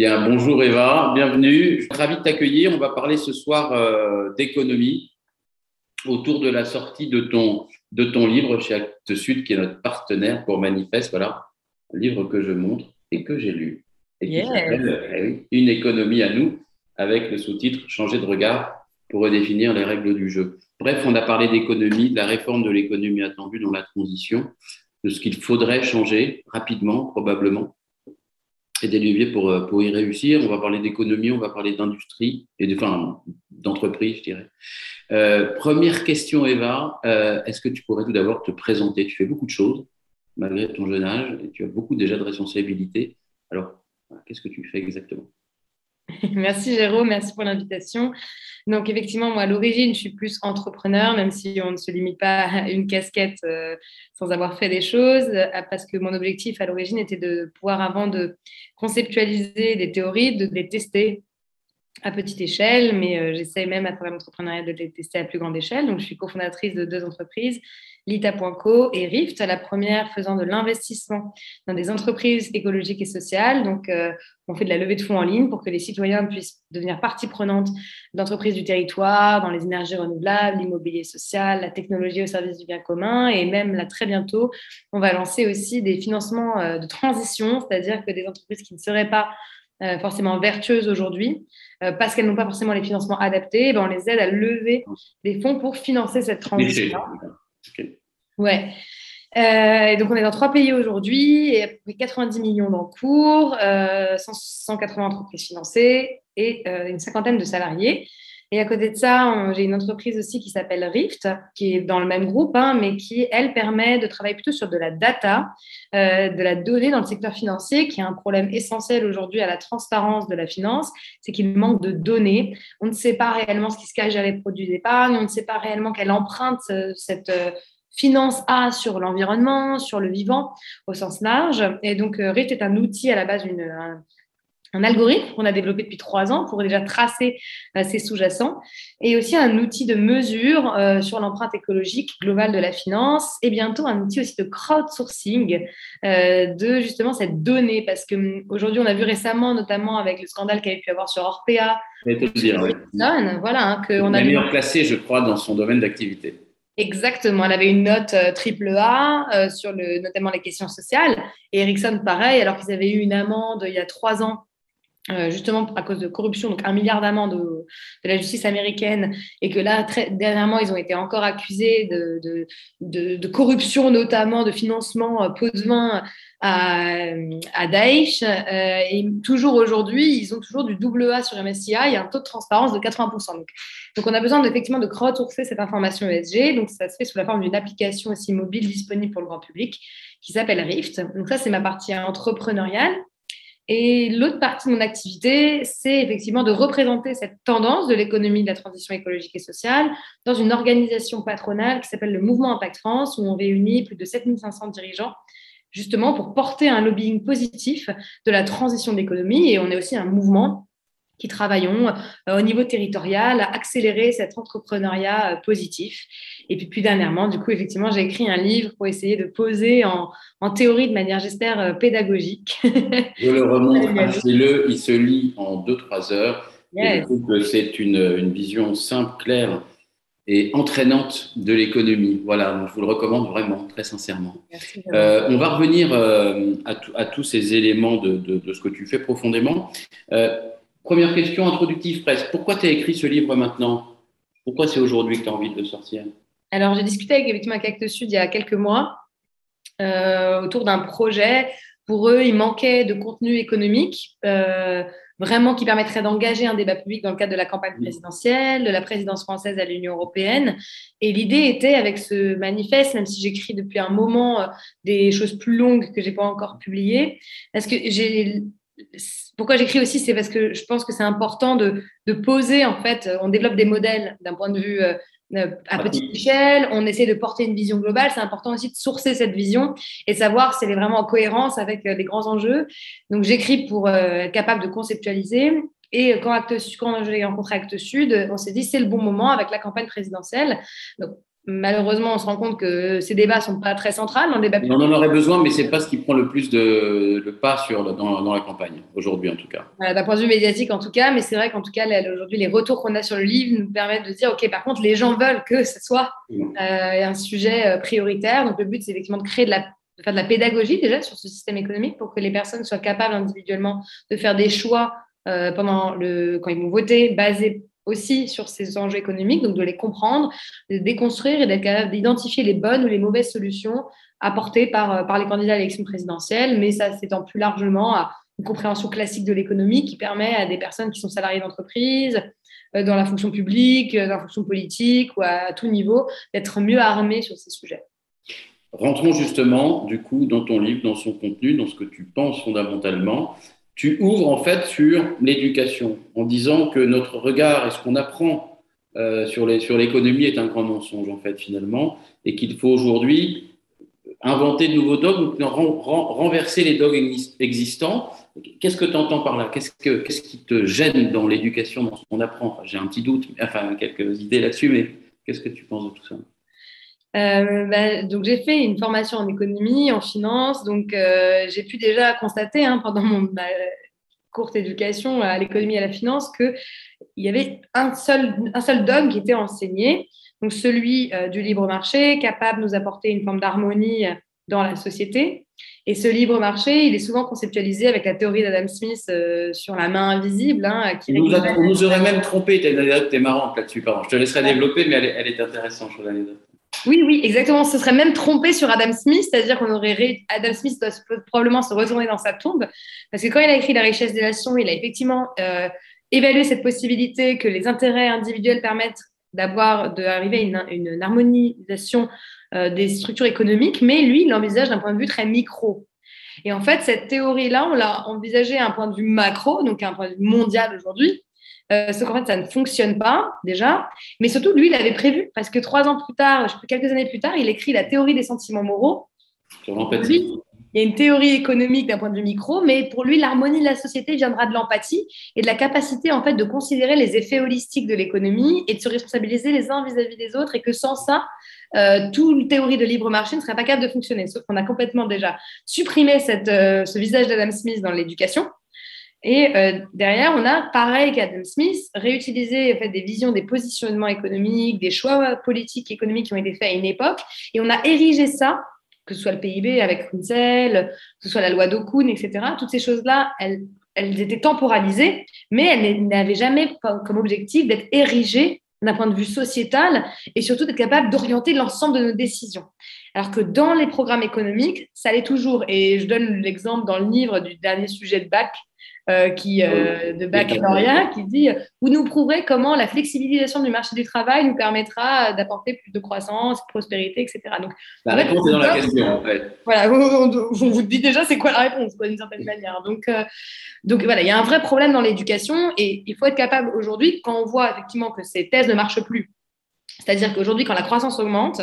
Bien, bonjour Eva, bienvenue. Je suis ravi de t'accueillir. On va parler ce soir euh, d'économie autour de la sortie de ton, de ton livre chez Actes Sud, qui est notre partenaire pour Manifeste. Voilà, un livre que je montre et que j'ai lu. Et qui s'appelle eh Une économie à nous, avec le sous-titre Changer de regard pour redéfinir les règles du jeu. Bref, on a parlé d'économie, de la réforme de l'économie attendue dans la transition, de ce qu'il faudrait changer rapidement, probablement, et des leviers pour, euh, pour y réussir. On va parler d'économie, on va parler d'industrie, et de, enfin, d'entreprise, je dirais. Euh, première question, Eva, euh, est-ce que tu pourrais tout d'abord te présenter? Tu fais beaucoup de choses, malgré ton jeune âge, et tu as beaucoup déjà de responsabilités. Alors, qu'est-ce que tu fais exactement? Merci Jérôme, merci pour l'invitation. Donc effectivement, moi à l'origine, je suis plus entrepreneur, même si on ne se limite pas à une casquette euh, sans avoir fait des choses, euh, parce que mon objectif à l'origine était de pouvoir, avant de conceptualiser des théories, de les tester à petite échelle, mais euh, j'essaie même à travers l'entrepreneuriat de les tester à plus grande échelle. Donc je suis cofondatrice de deux entreprises, Lita.co et Rift, la première faisant de l'investissement dans des entreprises écologiques et sociales. Donc, euh, on fait de la levée de fonds en ligne pour que les citoyens puissent devenir partie prenante d'entreprises du territoire, dans les énergies renouvelables, l'immobilier social, la technologie au service du bien commun. Et même là, très bientôt, on va lancer aussi des financements euh, de transition, c'est-à-dire que des entreprises qui ne seraient pas euh, forcément vertueuses aujourd'hui, parce qu'elles n'ont pas forcément les financements adaptés, eh ben, on les aide à lever des fonds pour financer cette transition. Ouais. Euh, donc, on est dans trois pays aujourd'hui, à peu près 90 millions d'encours, euh, 180 entreprises financées et euh, une cinquantaine de salariés. Et à côté de ça, j'ai une entreprise aussi qui s'appelle Rift, qui est dans le même groupe, hein, mais qui, elle, permet de travailler plutôt sur de la data, euh, de la donnée dans le secteur financier, qui est un problème essentiel aujourd'hui à la transparence de la finance, c'est qu'il manque de données. On ne sait pas réellement ce qui se cache derrière les produits d'épargne, on ne sait pas réellement quelle empreinte euh, cette euh, finance a sur l'environnement, sur le vivant au sens large. Et donc, Rift est un outil à la base, une, un algorithme qu'on a développé depuis trois ans pour déjà tracer euh, ces sous-jacents et aussi un outil de mesure euh, sur l'empreinte écologique globale de la finance et bientôt un outil aussi de crowdsourcing euh, de justement cette donnée. Parce que hum, aujourd'hui on a vu récemment notamment avec le scandale qu'il y a pu avoir sur Orpea dire, voilà hein, que on a meilleur classé je crois dans son domaine d'activité. Exactement, elle avait une note triple A sur le, notamment les questions sociales. Et Ericsson, pareil, alors qu'ils avaient eu une amende il y a trois ans euh, justement à cause de corruption, donc un milliard d'amendes de, la justice américaine, et que là, très, dernièrement, ils ont été encore accusés de, de, corruption, notamment de financement euh, pot de vin à, à Daesh. Euh, et toujours aujourd'hui, ils ont toujours du double A sur MSCI et un taux de transparence de 80%. Donc, donc on a besoin effectivement de crowdsourcer cette information ESG. Donc ça se fait sous la forme d'une application aussi mobile disponible pour le grand public qui s'appelle Rift. Donc ça, c'est ma partie entrepreneuriale. Et l'autre partie de mon activité, c'est effectivement de représenter cette tendance de l'économie de la transition écologique et sociale dans une organisation patronale qui s'appelle le Mouvement Impact France, où on réunit plus de 7500 dirigeants justement pour porter un lobbying positif de la transition de l'économie. Et on est aussi un mouvement qui travaillons euh, au niveau territorial à accélérer cet entrepreneuriat euh, positif. Et puis plus dernièrement, du coup, effectivement, j'ai écrit un livre pour essayer de poser en, en théorie de manière, j'espère, euh, pédagogique. Je le remonte, le il se lit en 2-3 heures. Et je trouve que c'est une, une, vision simple, claire et entraînante de l'économie. Voilà, je vous le recommande vraiment, très sincèrement. euh, on va revenir à, à, tous ces éléments de, de, de, ce que tu fais profondément. Euh, Première question introductive presque. Pourquoi tu as écrit ce livre maintenant? Pourquoi c'est aujourd'hui que tu as envie de le sortir? Alors, j'ai discuté avec, avec Actes Sud il y a quelques mois euh, autour d'un projet. Pour eux, il manquait de contenu économique, euh, vraiment qui permettrait d'engager un débat public dans le cadre de la campagne présidentielle, de la présidence française à l'Union européenne. Et l'idée était, avec ce manifeste, même si j'écris depuis un moment euh, des choses plus longues que j'ai pas encore publiées, parce que j'ai pourquoi j'écris aussi, c'est parce que je pense que c'est important de, poser, en fait, on développe des modèles d'un point de vue euh, euh, à petite échelle, on essaie de porter une vision globale, c'est important aussi de sourcer cette vision et savoir si elle est vraiment en cohérence avec euh, les grands enjeux. Donc j'écris pour être capable de conceptualiser. Et quand, Acte, quand j'ai rencontré Actes Sud, on s'est dit c'est le bon moment avec la campagne présidentielle. Donc, malheureusement, on se rend compte que ces débats ne sont pas très centrales débat public. On en aurait besoin, mais ce n'est pas ce qui prend le plus de, pas sur, dans, dans, la campagne, aujourd'hui en tout cas. D'un point de vue médiatique en tout cas, mais c'est vrai qu'en tout cas, aujourd'hui, les retours qu'on a sur le livre nous permettent de dire, OK, par contre, les gens veulent que ce soit euh, un sujet euh, prioritaire. Donc le but, c'est effectivement de créer de la de faire de la pédagogie déjà sur ce système économique pour que les personnes soient capables individuellement de faire des choix euh, pendant le, quand ils vont voter, basés aussi sur ces enjeux économiques, donc de les comprendre, de les déconstruire et d'être capable d'identifier les bonnes ou les mauvaises solutions apportées par, euh, par les candidats à l'élection présidentielle, mais ça s'étend plus largement à une compréhension classique de l'économie qui permet à des personnes qui sont salariées d'entreprise, euh, dans la fonction publique, dans la fonction politique ou à tout niveau, d'être mieux armées sur ces sujets. Rentrons justement, du coup, dans ton livre, dans son contenu, dans ce que tu penses fondamentalement tu ouvres en fait sur l'éducation en disant que notre regard et ce qu'on apprend euh, sur l'économie est un grand mensonge en fait finalement et qu'il faut aujourd'hui inventer de nouveaux dogmes, renverser les dogmes existants. Qu'est-ce que tu entends par là? Qu'est-ce qui te gêne dans l'éducation, dans ce qu'on apprend? J'ai un petit doute, enfin quelques idées là-dessus, mais qu'est-ce que tu penses de tout ça? Euh, bah, donc j'ai fait une formation en économie, en finance, donc euh, j'ai pu déjà constater hein, pendant mon courte éducation à l'économie et à la finance qu'il y avait un seul, un seul dogme qui était enseigné, donc celui euh, du libre marché, capable de nous apporter une forme d'harmonie dans la société. Et ce libre marché, il est souvent conceptualisé avec la théorie d'Adam Smith sur la main invisible. Hein, qui on, nous on, nous aurait même trompé, tu es marrante là-dessus, pardon. Je te laisserai développer, mais elle, elle est intéressante, sur l'anecdote. Oui, oui, exactement. Ce serait même trompé sur Adam Smith, c'est-à-dire qu'on aurait Adam Smith doit probablement se retourner dans sa tombe, parce que quand il a écrit La richesse des nations, il a effectivement euh, évalué cette possibilité que les intérêts individuels permettent d'avoir, d'arriver à une, harmonisation euh, des structures économiques, mais lui, il l'envisage d'un point de vue très micro. Et en fait, cette théorie-là, on l'a envisagée à un point de vue macro, donc à un point de vue mondial aujourd'hui, euh, sauf qu'en fait, ça ne fonctionne pas déjà. Mais surtout, lui, il avait prévu, parce que trois ans plus tard, quelques années plus tard, il écrit la théorie des sentiments moraux. Sur l'empathie. Il y a une théorie économique d'un point de vue micro, mais pour lui, l'harmonie de la société viendra de l'empathie et de la capacité en fait de considérer les effets holistiques de l'économie et de se responsabiliser les uns vis-à-vis des autres, et que sans ça, euh, toute théorie de libre marché ne serait pas capable de fonctionner. Sauf qu'on a complètement déjà supprimé cette, euh, ce visage d'Adam Smith dans l'éducation. Et euh, derrière, on a, pareil qu'Adam Smith, réutilisé en fait, des visions, des positionnements économiques, des choix politiques, économiques qui ont été faits à une époque, et on a érigé ça, que ce soit le PIB avec Runzel, que ce soit la loi d'Okun, etc. Toutes ces choses-là, elles, elles étaient temporalisées, mais elles n'avaient jamais comme objectif d'être érigées d'un point de vue sociétal et surtout d'être capable d'orienter l'ensemble de nos décisions. Alors que dans les programmes économiques, ça l'est toujours. Et je donne l'exemple dans le livre du dernier sujet de bac, euh, qui, euh, de baccalauréat qui dit Vous nous prouverez comment la flexibilisation du marché du travail nous permettra d'apporter plus de croissance, de prospérité, etc. Donc, la réponse est dans la question, en fait. Voilà, on, vous dit déjà c'est quoi la réponse, d'une certaine manière. Donc, euh, donc voilà, il y a un vrai problème dans l'éducation et il faut être capable aujourd'hui, quand on voit effectivement que ces thèses ne marchent plus, c'est-à-dire qu'aujourd'hui, quand la croissance augmente,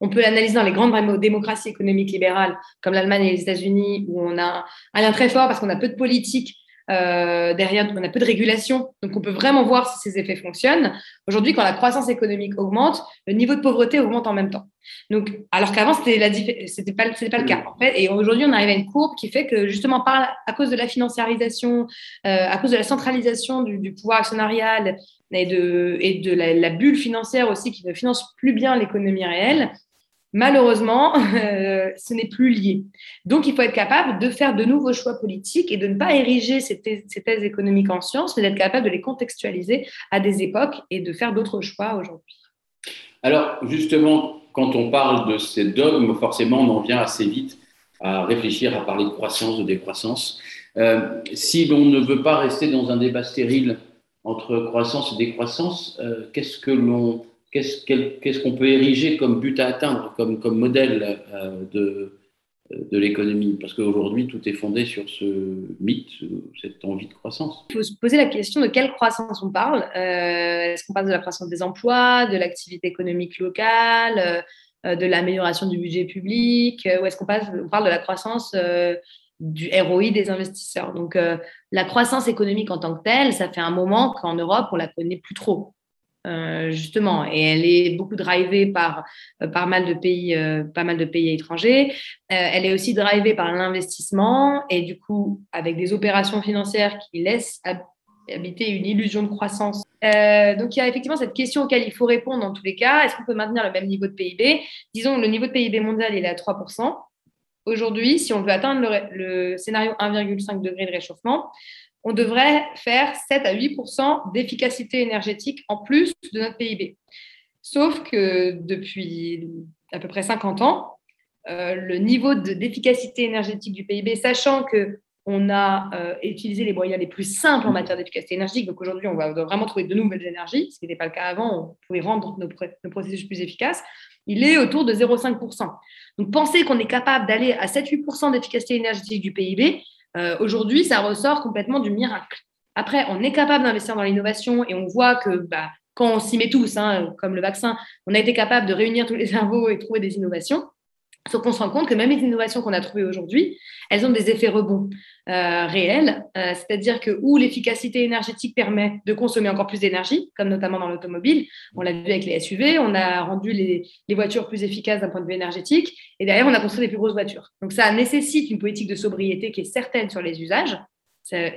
on peut l'analyser dans les grandes démocraties économiques libérales comme l'Allemagne et les États-Unis, où on a un lien très fort parce qu'on a peu de politique euh, derrière, on a peu de régulation, donc on peut vraiment voir si ces effets fonctionnent. Aujourd'hui, quand la croissance économique augmente, le niveau de pauvreté augmente en même temps. Donc, alors qu'avant, c'était la pas, le cas. En fait. Et aujourd'hui, on arrive à une courbe qui fait que justement, à cause de la financiarisation, euh, à cause de la centralisation du, pouvoir actionnarial et de, et de la, la, bulle financière aussi qui ne finance plus bien l'économie réelle, Malheureusement, euh, ce n'est plus lié. Donc, il faut être capable de faire de nouveaux choix politiques et de ne pas ériger ces thèses, économiques en sciences, mais d'être capable de les contextualiser à des époques et de faire d'autres choix aujourd'hui. Alors, justement, quand on parle de ces dogmes, forcément, on en vient assez vite à réfléchir, à parler de croissance, de décroissance. Euh, si l'on ne veut pas rester dans un débat stérile entre croissance et décroissance, euh, qu'est-ce que l'on qu'est-ce qu'on peut ériger comme but à atteindre, comme, modèle euh, de, de l'économie? Parce qu'aujourd'hui, tout est fondé sur ce mythe, cette envie de croissance. Il faut se poser la question de quelle croissance on parle. Euh, est-ce qu'on parle de la croissance des emplois, de l'activité économique locale, euh, de l'amélioration du budget public, ou est-ce qu'on on parle de la croissance du ROI des investisseurs? Donc, la croissance économique en tant que telle, ça fait un moment qu'en Europe, on la connaît plus trop. Euh, justement, et elle est beaucoup drivée par euh, pas mal de pays, euh, pas mal de pays étrangers. elle est aussi drivée par l'investissement et du coup avec des opérations financières qui laissent habiter une illusion de croissance. donc il y a effectivement cette question auquel il faut répondre dans tous les cas. Est-ce qu'on peut maintenir le même niveau de PIB Disons le niveau de PIB mondial il est à 3%. Aujourd'hui, si on veut atteindre le scénario 1,5 degré de réchauffement, on devrait faire 7 à 8% d'efficacité énergétique en plus de notre PIB. Sauf que depuis à peu près 50 ans, euh, le niveau d'efficacité énergétique du PIB, sachant que on a euh, utilisé les moyens les plus simples en matière d'efficacité énergétique. Donc aujourd'hui, on va vraiment trouver de nouvelles énergies, ce qui n'était pas le cas avant. On pouvait rendre nos, nos processus plus efficaces. Il est autour de 0,5%. Donc penser qu'on est capable d'aller à 7-8% d'efficacité énergétique du PIB, euh, aujourd'hui, ça ressort complètement du miracle. Après, on est capable d'investir dans l'innovation et on voit que bah, quand on s'y met tous, hein, comme le vaccin, on a été capable de réunir tous les cerveaux et trouver des innovations. Sauf qu'on se rend compte que même les innovations qu'on a trouvées aujourd'hui, elles ont des effets rebonds euh, réels, euh, c'est-à-dire que où l'efficacité énergétique permet de consommer encore plus d'énergie, comme notamment dans l'automobile, on l'a vu avec les SUV, on a rendu les, voitures plus efficaces d'un point de vue énergétique, et derrière on a construit des plus grosses voitures. Donc ça nécessite une politique de sobriété qui est certaine sur les usages,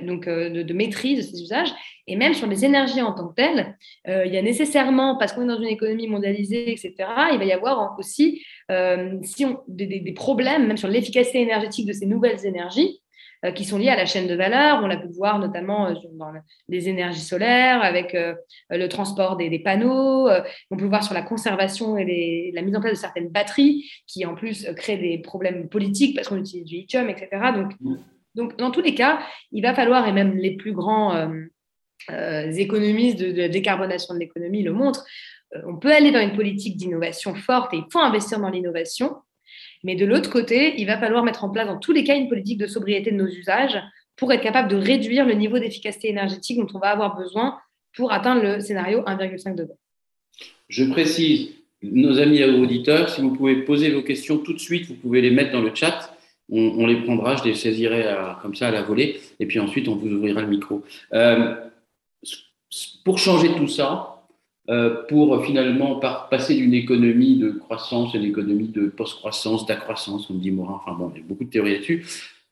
donc euh, de, maîtrise de ces usages. Et même sur les énergies en tant que telles, euh, il y a nécessairement, parce qu'on est dans une économie mondialisée, etc., il va y avoir aussi euh, des, problèmes, même sur l'efficacité énergétique de ces nouvelles énergies, qui sont liées à la chaîne de valeur. On l'a pu voir notamment dans les énergies solaires, avec le transport des, panneaux. on peut voir sur la conservation et la mise en place de certaines batteries, qui en plus créent des problèmes politiques parce qu'on utilise du lithium, etc. Donc, mmh. Donc, dans tous les cas, il va falloir, et même les plus grands euh, euh, économistes de, la décarbonation de l'économie le montrent, euh, on peut aller vers une politique d'innovation forte et il faut investir dans l'innovation. Mais de l'autre côté, il va falloir mettre en place, dans tous les cas, une politique de sobriété de nos usages pour être capable de réduire le niveau d'efficacité énergétique dont on va avoir besoin pour atteindre le scénario 1,5 degré. Je précise, nos amis auditeurs, si vous pouvez poser vos questions tout de suite, vous pouvez les mettre dans le chat on, les prendra, je les saisirai comme ça à la volée, et puis ensuite on vous ouvrira le micro. Euh, pour changer tout ça, euh, pour finalement passer d'une économie de croissance à une économie de post-croissance, d'accroissance, comme dit Morin, enfin bon, il y a beaucoup de théories là-dessus,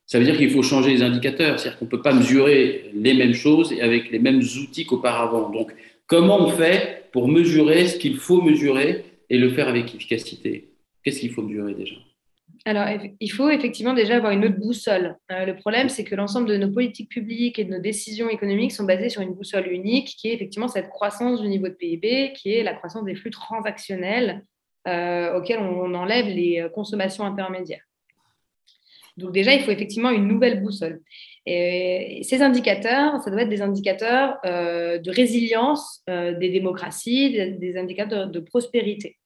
ça veut dire qu'il faut changer les indicateurs, c'est-à-dire qu'on ne peut pas mesurer les mêmes choses avec les mêmes outils qu'auparavant. Donc, comment on fait pour mesurer ce qu'il faut mesurer et le faire avec efficacité? Qu'est-ce qu'il faut mesurer déjà? Alors, il faut effectivement déjà avoir une autre boussole. Euh, le problème, c'est que l'ensemble de nos politiques publiques et de nos décisions économiques sont basées sur une boussole unique, qui est effectivement cette croissance du niveau de PIB, qui est la croissance des flux transactionnels euh, auxquels on, enlève les euh, consommations intermédiaires. Donc déjà, il faut effectivement une nouvelle boussole. Et ces indicateurs, ça doit être des indicateurs de résilience des démocraties, des indicateurs de prospérité.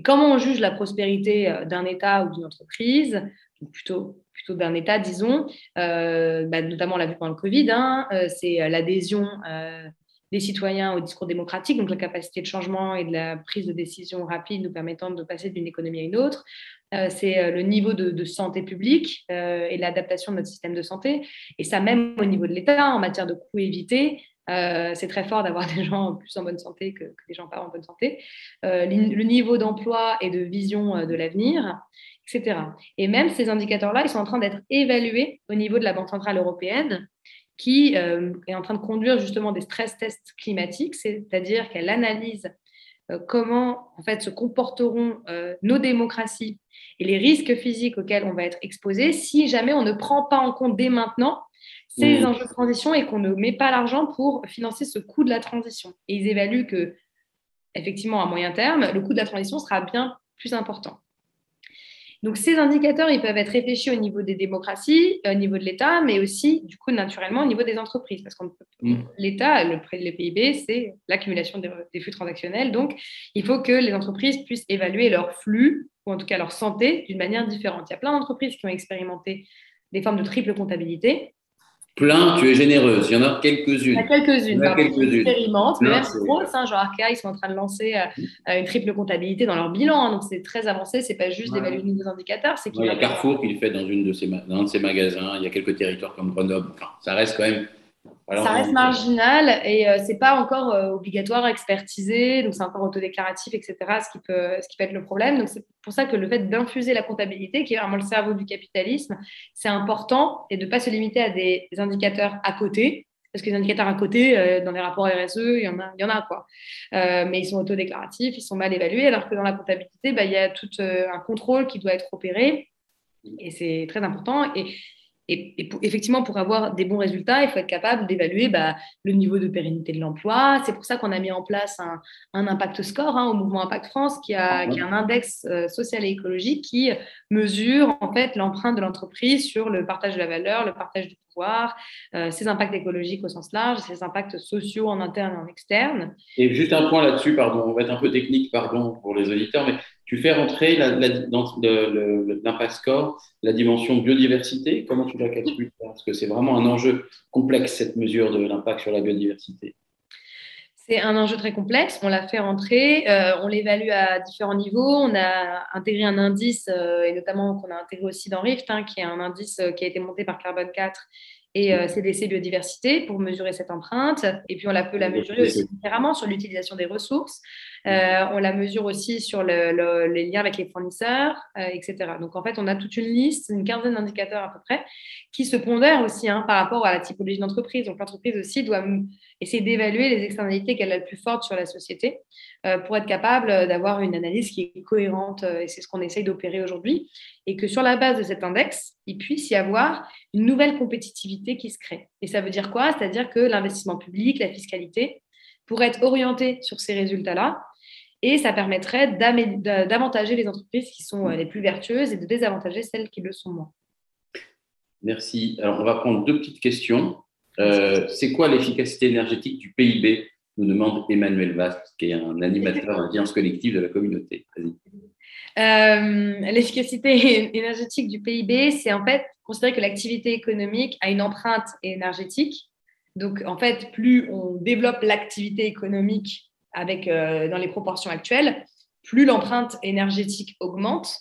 Et comment on juge la prospérité euh, d'un État ou d'une entreprise, plutôt, d'un État, disons, euh, bah, notamment on l'a vu pendant le Covid, hein, euh, c'est l'adhésion des citoyens au discours démocratique, donc la capacité de changement et de la prise de décision rapide nous permettant de passer d'une économie à une autre. c'est le niveau de, santé publique et l'adaptation de notre système de santé. Et ça même au niveau de l'État, en matière de coûts évités, euh, c'est très fort d'avoir des gens plus en bonne santé que, des gens pas en bonne santé. Euh, le niveau d'emploi et de vision euh, de l'avenir, etc. Et même ces indicateurs-là, ils sont en train d'être évalués au niveau de la Banque centrale européenne, qui est en train de conduire justement des stress tests climatiques, c'est-à-dire qu'elle analyse comment en fait se comporteront nos démocraties et les risques physiques auxquels on va être exposé si jamais on ne prend pas en compte dès maintenant ces enjeux de transition et qu'on ne met pas l'argent pour financer ce coût de la transition. Et ils évaluent que, effectivement, à moyen terme, le coût de la transition sera bien plus important. Donc, ces indicateurs, ils peuvent être réfléchis au niveau des démocraties, au niveau de l'État, mais aussi, du coup, naturellement, au niveau des entreprises. Parce que mm. l'État, le, le PIB, c'est l'accumulation des, des, flux transactionnels. Donc, il faut que les entreprises puissent évaluer leur flux, ou en tout cas leur santé, d'une manière différente. Il y a plein d'entreprises qui ont expérimenté des formes de triple comptabilité. Plein, tu es généreuse. Il y en a quelques-unes. Il y en a quelques-unes. Quelques mais même grosse. Hein, genre Arca, ils sont en train de lancer euh, une triple comptabilité dans leur bilan. Hein, donc c'est très avancé. C'est pas juste d'évaluer les indicateurs. C'est il y a Carrefour qui le fait dans, une de ses, dans un de ses magasins. Il y a quelques territoires comme Grenoble. Enfin, ça reste quand même ça reste marginal et ce c'est pas encore obligatoire à expertiser, donc c'est encore autodéclaratif, etc. Ce qui peut, ce qui peut être le problème. Donc c'est pour ça que le fait d'infuser la comptabilité, qui est vraiment le cerveau du capitalisme, c'est important et de ne pas se limiter à des indicateurs à côté, parce que les indicateurs à côté, euh, dans les rapports RSE, il y en a, il y en a quoi. Euh, mais ils sont autodéclaratifs, ils sont mal évalués, alors que dans la comptabilité, bah, il y a tout euh, un contrôle qui doit être opéré. Et c'est très important. Et et, effectivement, pour avoir des bons résultats, il faut être capable d'évaluer bah, le niveau de pérennité de l'emploi. C'est pour ça qu'on a mis en place un, impact score hein, au mouvement Impact France, qui a, un index euh, social et écologique qui mesure en fait l'empreinte de l'entreprise sur le partage de la valeur, le partage du pouvoir, euh, ses impacts écologiques au sens large, ses impacts sociaux en interne et en externe. Et juste un point là-dessus, pardon, on va être un peu technique, pardon pour les auditeurs, mais tu fais rentrer la, dans l'impact score la dimension biodiversité. Comment tu la calcules Parce que c'est vraiment un enjeu complexe, cette mesure de l'impact sur la biodiversité. C'est un enjeu très complexe. On l'a fait rentrer. Euh, on l'évalue à différents niveaux. On a intégré un indice, euh, et notamment qu'on a intégré aussi dans Rift, hein, qui est un indice euh, qui a été monté par Carbone 4 et CDC Biodiversité pour mesurer cette empreinte. Et puis, on la peut la mesurer aussi différemment sur l'utilisation des ressources. Euh, on la mesure aussi sur les liens avec les fournisseurs, euh, etc. Donc en fait, on a toute une liste, une quinzaine d'indicateurs à peu près, qui se pondèrent aussi hein, par rapport à la typologie d'entreprise. Donc l'entreprise aussi doit essayer d'évaluer les externalités qu'elle a le plus fortes sur la société euh, pour être capable d'avoir une analyse qui est cohérente. et c'est ce qu'on essaye d'opérer aujourd'hui. Et que sur la base de cet index, il puisse y avoir une nouvelle compétitivité qui se crée. Et ça veut dire quoi? C'est-à-dire que l'investissement public, la fiscalité, pourrait être orienté sur ces résultats-là et ça permettrait d'avantager les entreprises qui sont euh, les plus vertueuses et de désavantager celles qui le sont moins. Merci. Alors, on va prendre deux petites questions. Euh, c'est quoi l'efficacité énergétique du PIB nous demande Emmanuel Vast, qui est un animateur d'audience collective de la communauté. Euh, l'efficacité énergétique du PIB, c'est en fait considérer que l'activité économique a une empreinte énergétique. Donc, en fait, plus on développe l'activité économique avec, euh, dans les proportions actuelles, plus l'empreinte énergétique augmente.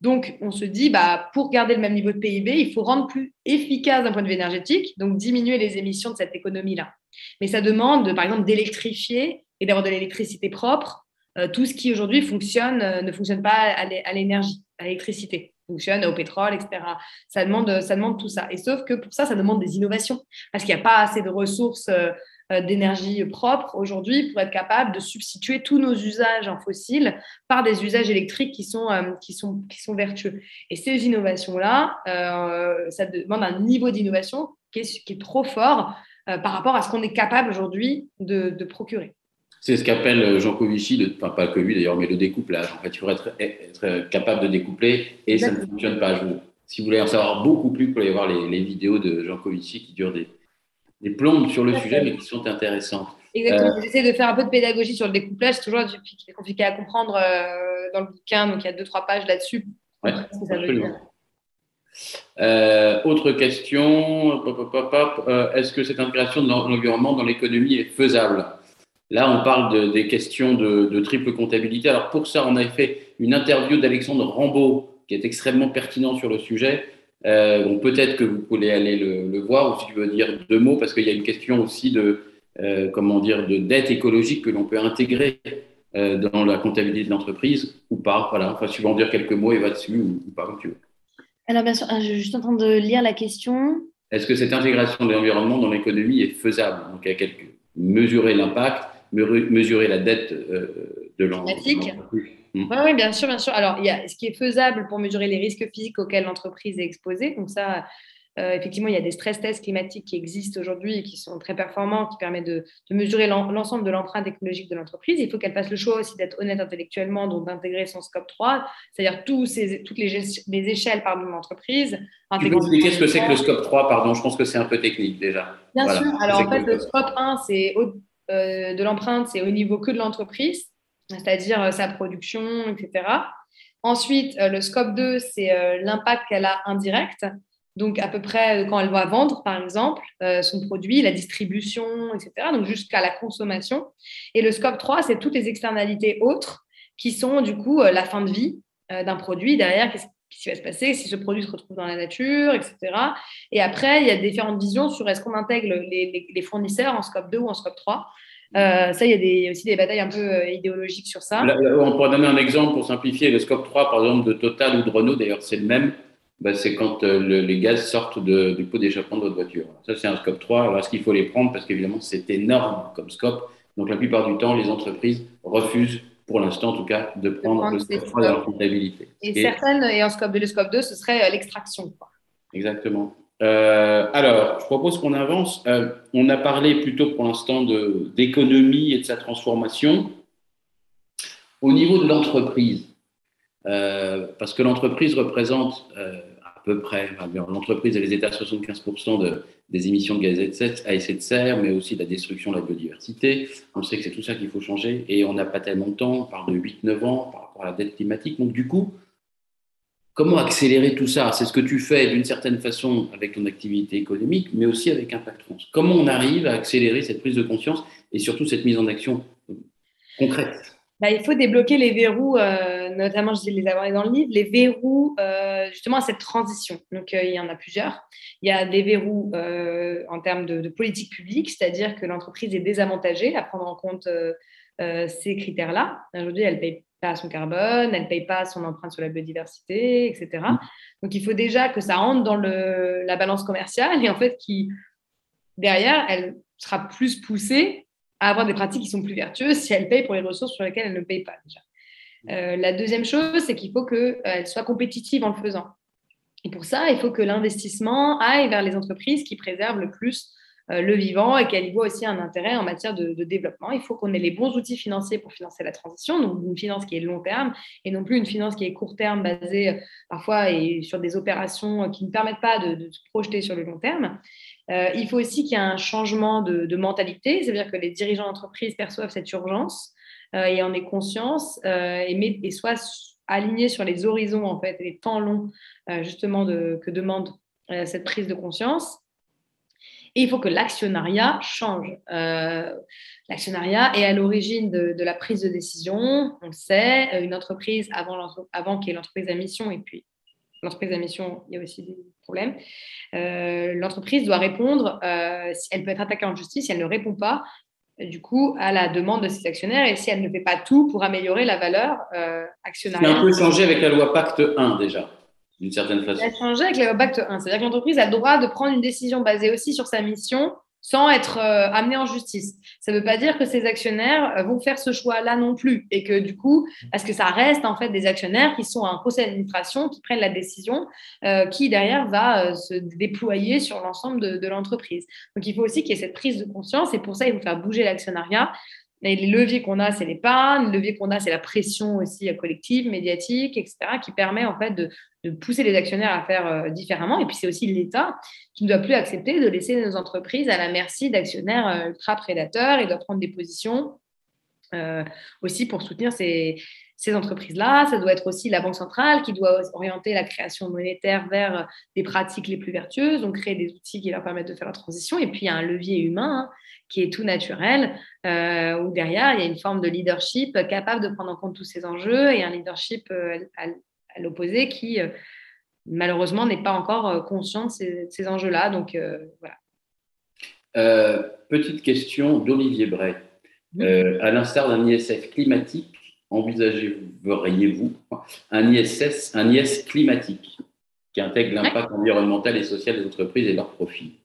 Donc, on se dit, bah, pour garder le même niveau de PIB, il faut rendre plus efficace d'un point de vue énergétique, donc diminuer les émissions de cette économie-là. Mais ça demande, par exemple, d'électrifier et d'avoir de l'électricité propre. Euh, tout ce qui aujourd'hui fonctionne euh, ne fonctionne pas à l'énergie, à l'électricité, fonctionne au pétrole, etc. Ça demande, ça demande tout ça. Et sauf que pour ça, ça demande des innovations, parce qu'il n'y a pas assez de ressources euh, d'énergie propre aujourd'hui pour être capable de substituer tous nos usages en fossiles par des usages électriques qui sont, euh, qui sont, qui sont vertueux. Et ces innovations-là, euh, ça demande un niveau d'innovation qui est, qui est, trop fort par rapport à ce qu'on est capable aujourd'hui de, de procurer. C'est ce qu'appelle Jean Covici, enfin pas que lui d'ailleurs, mais le découplage. En fait, il faudrait être, être capable de découpler et ça ne fonctionne pas. si vous voulez en savoir beaucoup plus, vous pouvez aller voir les, les vidéos de Jean Covici qui durent des, des plombes sur le sujet, mais qui sont intéressantes. Exactement. Euh, J'essaie de faire un peu de pédagogie sur le découplage. C'est toujours compliqué à comprendre euh, dans le bouquin. Donc, il y a deux, trois pages là-dessus. Ouais, euh, autre question, est-ce que cette intégration de l'environnement dans l'économie est faisable? Là, on parle de, des questions de, de, triple comptabilité. Alors pour ça, on a fait une interview d'Alexandre Rambaud, qui est extrêmement pertinent sur le sujet. Euh, donc peut-être que vous pouvez aller le, voir, ou si tu veux dire deux mots, parce qu'il y a une question aussi de, euh, comment dire, de dette écologique que l'on peut intégrer euh, dans la comptabilité de l'entreprise ou pas. Voilà, enfin, si tu veux en dire quelques mots, et va dessus ou, pas, comme tu veux. Alors bien sûr, je suis juste en train de lire la question. Est-ce que cette intégration de l'environnement dans l'économie est faisable? Donc, il y a quelques... mesurer l'impact, mesurer la dette de l'entreprise Mm. Oui, bien sûr, bien sûr. Alors, il y a ce qui est faisable pour mesurer les risques physiques auxquels l'entreprise est exposée. Donc, ça, euh, effectivement, il y a des stress tests climatiques qui existent aujourd'hui et qui sont très performants, qui permettent de, mesurer l'ensemble de l'empreinte écologique de l'entreprise. Il faut qu'elle fasse le choix aussi d'être honnête intellectuellement, donc d'intégrer son scope 3, c'est-à-dire toutes les, échelles pardon, de l'entreprise. Tu peux expliquer ce que c'est que le scope 3 Pardon, je pense que c'est un peu technique déjà. Bien sûr. Alors, en fait, le scope 1, c'est euh, de l'empreinte, c'est au niveau que de l'entreprise c'est-à-dire euh, sa production, etc. Ensuite, euh, le scope 2, c'est euh, l'impact qu'elle a indirect. Donc, à peu près quand elle va vendre, par exemple, son produit, la distribution, etc. Donc, jusqu'à la consommation. Et le scope 3, c'est toutes les externalités autres qui sont, du coup, la fin de vie d'un produit. Derrière, qui va se passer si ce produit se retrouve dans la nature, etc. Et après, il y a différentes visions sur est-ce qu'on intègre les, les, fournisseurs en scope 2 ou en scope 3. Euh, ça, il y a des, aussi des batailles un peu euh, idéologiques sur ça. on pourrait donner un exemple pour simplifier. Le scope 3, par exemple, de Total ou de Renault, d'ailleurs, c'est le même. Ben, c'est quand euh, les gaz sortent du pot d'échappement de votre voiture. Ça, c'est un scope 3. Alors, est-ce qu'il faut les prendre? Parce qu'évidemment, c'est énorme comme scope. Donc, la plupart du temps, les entreprises refusent pour l'instant en tout cas, de prendre, le scope 3 dans leur comptabilité. Et, certaines, et en scope 2, le scope 2, ce serait l'extraction. Exactement. Euh, alors, je propose qu'on avance. Euh, on a parlé plutôt pour l'instant d'économie et de sa transformation. Au niveau de l'entreprise, parce que l'entreprise représente à peu près, l'entreprise et les États 75% de, des émissions de gaz à effet de serre, mais aussi de la destruction de la biodiversité. On sait que c'est tout ça qu'il faut changer et on n'a pas tellement de temps, on parle de 8-9 ans par rapport à la dette climatique. Donc du coup, comment accélérer tout ça? C'est ce que tu fais d'une certaine façon avec ton activité économique, mais aussi avec Impact France. Comment on arrive à accélérer cette prise de conscience et surtout cette mise en action concrète? Bah, il faut débloquer les verrous, euh, notamment, je les avoir dans le livre, les verrous euh, justement à cette transition. Donc, euh, il y en a plusieurs. Il y a des verrous en termes de, politique publique, c'est-à-dire que l'entreprise est désavantagée à prendre en compte ces critères-là. Aujourd'hui, elle paye pas son carbone, elle ne paye pas son empreinte sur la biodiversité, etc. Donc, il faut déjà que ça rentre dans le, la balance commerciale et en fait, qui, derrière, elle sera plus poussée à avoir des pratiques qui sont plus vertueuses si elle paye pour les ressources sur lesquelles elle ne paye pas déjà. Euh, la deuxième chose, c'est qu'il faut qu'elle euh, soit compétitive en le faisant. Et pour ça, il faut que l'investissement aille vers les entreprises qui préservent le plus le vivant et qu'elle y voit aussi un intérêt en matière de, développement. Il faut qu'on ait les bons outils financiers pour financer la transition, donc une finance qui est long terme et non plus une finance qui est court terme basée parfois et sur des opérations qui ne permettent pas de, se projeter sur le long terme. Euh, il faut aussi qu'il y ait un changement de, mentalité, c'est-à-dire que les dirigeants d'entreprise perçoivent cette urgence euh, et en aient conscience euh, et, et, soient alignés sur les horizons, en fait, les temps longs, justement, que demande cette prise de conscience. Et il faut que l'actionnariat change. l'actionnariat est à l'origine de, la prise de décision. On le sait, une entreprise, avant, avant qu'il y ait l'entreprise à mission et puis l'entreprise à mission, il y a aussi des problèmes. Euh, l'entreprise doit répondre, euh, elle peut être attaquée en justice si elle ne répond pas, du coup, à la demande de ses actionnaires et si elle ne fait pas tout pour améliorer la valeur euh, actionnariale. A un peu changé avec la loi Pacte 1 déjà, d'une certaine façon. Ça a changé avec loi Pacte 1. C'est-à-dire que l'entreprise a le droit de prendre une décision basée aussi sur sa mission sans être euh, amené en justice. Ça ne veut pas dire que ces actionnaires euh, vont faire ce choix-là non plus et que du coup, parce que ça reste en fait des actionnaires qui sont un conseil d'administration, qui prennent la décision, euh, qui derrière va se déployer sur l'ensemble de, de l'entreprise. Donc il faut aussi qu'il y ait cette prise de conscience et pour ça, il faut faire bouger l'actionnariat et les leviers qu'on a, c'est l'épargne. Le levier qu'on a, c'est la pression aussi collective, médiatique, etc., qui permet en fait de, pousser les actionnaires à faire euh, différemment. Et puis c'est aussi l'État qui ne doit plus accepter de laisser nos entreprises à la merci d'actionnaires euh, ultra prédateurs et doit prendre des positions euh, aussi pour soutenir ces, entreprises-là. Ça doit être aussi la Banque centrale qui doit orienter la création monétaire vers des pratiques les plus vertueuses, donc créer des outils qui leur permettent de faire la transition. Et puis, il y a un levier humain hein, qui est tout naturel, euh, où derrière, il y a une forme de leadership capable de prendre en compte tous ces enjeux et un leadership à, l'opposé qui, euh, malheureusement, n'est pas encore conscient de ces, enjeux-là. Donc, voilà. petite question d'Olivier Bray. à l'instar d'un ISF climatique, envisageriez-vous un ISS, un IS climatique qui intègre l'impact environnemental et social des entreprises et leurs profits?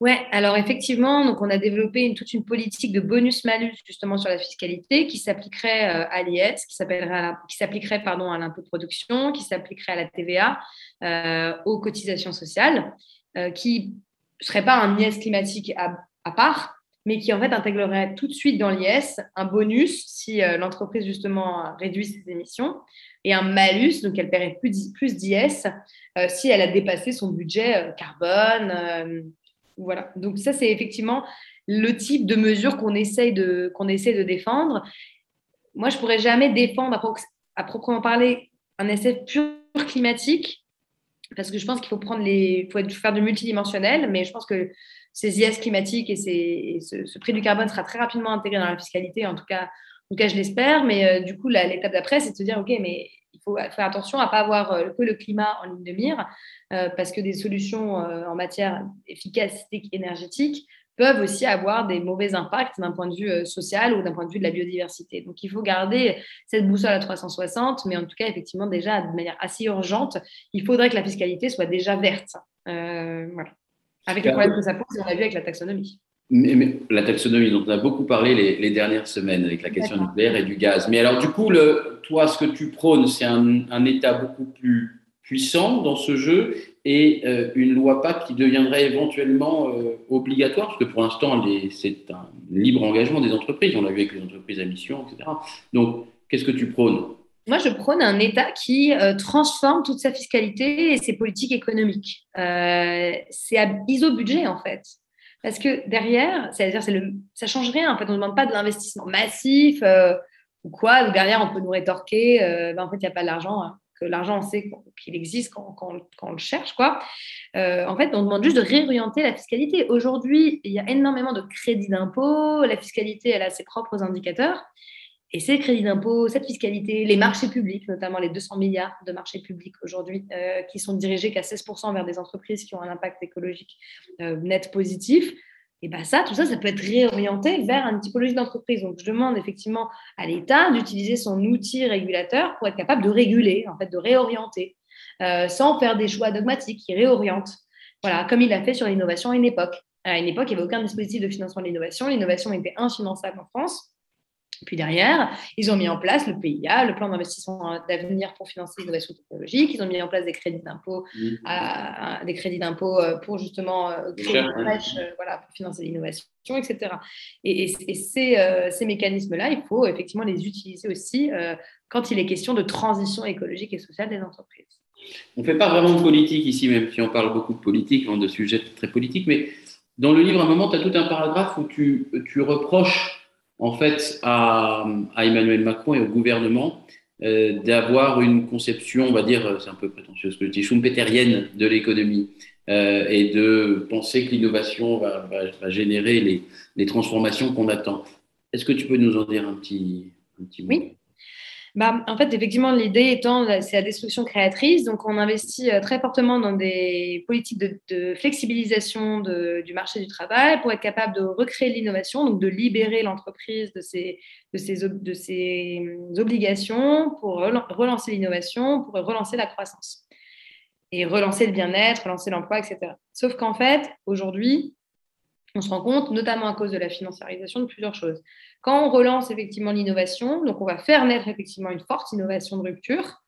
Ouais, alors effectivement, donc on a développé toute une politique de bonus-malus justement sur la fiscalité qui s'appliquerait euh, à l'IS, qui s'appliquerait pardon à l'impôt de production, qui s'appliquerait à la TVA, euh, aux cotisations sociales, euh, qui ne serait pas un IS climatique à part, mais qui en fait intégrerait tout de suite dans l'IS un bonus si l'entreprise justement réduit ses émissions et un malus, donc elle paierait plus, d'IS si elle a dépassé son budget carbone. Voilà, donc ça c'est effectivement le type de mesure qu'on de, essaie de défendre. Moi, je pourrais jamais défendre à, proprement parler un essai pur climatique parce que je pense qu'il faut prendre les, faut faire du multidimensionnel, mais je pense que ces IS climatiques et, ce, prix du carbone sera très rapidement intégré dans la fiscalité, en tout cas, en tout cas je l'espère. Mais euh, du coup, l'étape d'après, c'est de se dire, OK, mais faut faire attention à ne pas avoir que le climat en ligne de mire, parce que des solutions en matière d'efficacité énergétique peuvent aussi avoir des mauvais impacts d'un point de vue social ou d'un point de vue de la biodiversité. Donc, il faut garder cette boussole à 360, mais en tout cas, effectivement, déjà de manière assez urgente, il faudrait que la fiscalité soit déjà verte. voilà. Avec le problème que ça pose, on l'a vu avec la taxonomie. Mais, la taxonomie dont on a beaucoup parlé les, dernières semaines avec la question nucléaire et du gaz. Mais alors, du coup, le, toi, ce que tu prônes, c'est un, État beaucoup plus puissant dans ce jeu et euh, une loi PAC qui deviendrait éventuellement euh, obligatoire, parce que pour l'instant, c'est un libre engagement des entreprises. On l'a vu avec les entreprises à mission, etc. Donc, qu'est-ce que tu prônes? Moi, je prône un État qui euh, transforme toute sa fiscalité et ses politiques économiques. c'est à iso-budget, en fait. Parce que derrière, c'est-à-dire, c'est le, ça change rien. En fait, on ne demande pas de l'investissement massif euh, ou quoi. Derrière, on peut nous rétorquer, euh, ben, en fait, il n'y a pas d'argent. Hein, que l'argent, on sait qu'il existe quand, on le cherche. Quoi. Euh, en fait, on demande juste de réorienter la fiscalité. Aujourd'hui, il y a énormément de crédits d'impôt. La fiscalité, elle a ses propres indicateurs. Et ces crédits d'impôt, cette fiscalité, les marchés publics, notamment les 200 milliards de marchés publics aujourd'hui, euh, qui sont dirigés qu'à 16% vers des entreprises qui ont un impact écologique euh, net positif, et bien ça, tout ça, ça peut être réorienté vers une typologie d'entreprise. Donc, je demande effectivement à l'État d'utiliser son outil régulateur pour être capable de réguler, en fait, de réorienter, euh, sans faire des choix dogmatiques qui réorientent. Voilà, comme il l'a fait sur l'innovation à une époque. À une époque, il n'y avait aucun dispositif de financement de l'innovation. L'innovation était infinançable en France. Puis derrière, ils ont mis en place le PIA, le plan d'investissement d'avenir pour financer l'innovation technologique. Ils ont mis en place des crédits d'impôt, mmh. des crédits d'impôt euh, pour justement euh, créer une brèche, euh, voilà, pour financer l'innovation, etc. Et, ces, ces mécanismes-là, il faut effectivement les utiliser aussi quand il est question de transition écologique et sociale des entreprises. On ne fait pas vraiment de politique ici, même si on parle beaucoup de politique, de sujets très politiques, mais dans le livre, à un moment, tu as tout un paragraphe où tu, tu reproches en fait à, Emmanuel Macron et au gouvernement euh, d'avoir une conception, on va dire, c'est un peu prétentieux ce que je dis, schumpeterienne de l'économie euh, et de penser que l'innovation va, générer les, les transformations qu'on attend. Est-ce que tu peux nous en dire un petit, un petit mot? Oui. Bah, en fait, effectivement, l'idée étant, c'est la destruction créatrice. Donc, on investit euh, très fortement dans des politiques de, flexibilisation du marché du travail pour être capable de recréer l'innovation, donc de libérer l'entreprise de ses, hum, obligations pour relancer l'innovation, pour relancer la croissance et relancer le bien-être, relancer l'emploi, etc. Sauf qu'en fait, aujourd'hui, on se rend compte, notamment à cause de la financiarisation, de plusieurs choses. Quand on relance effectivement l'innovation, donc on va faire naître effectivement une forte innovation de rupture.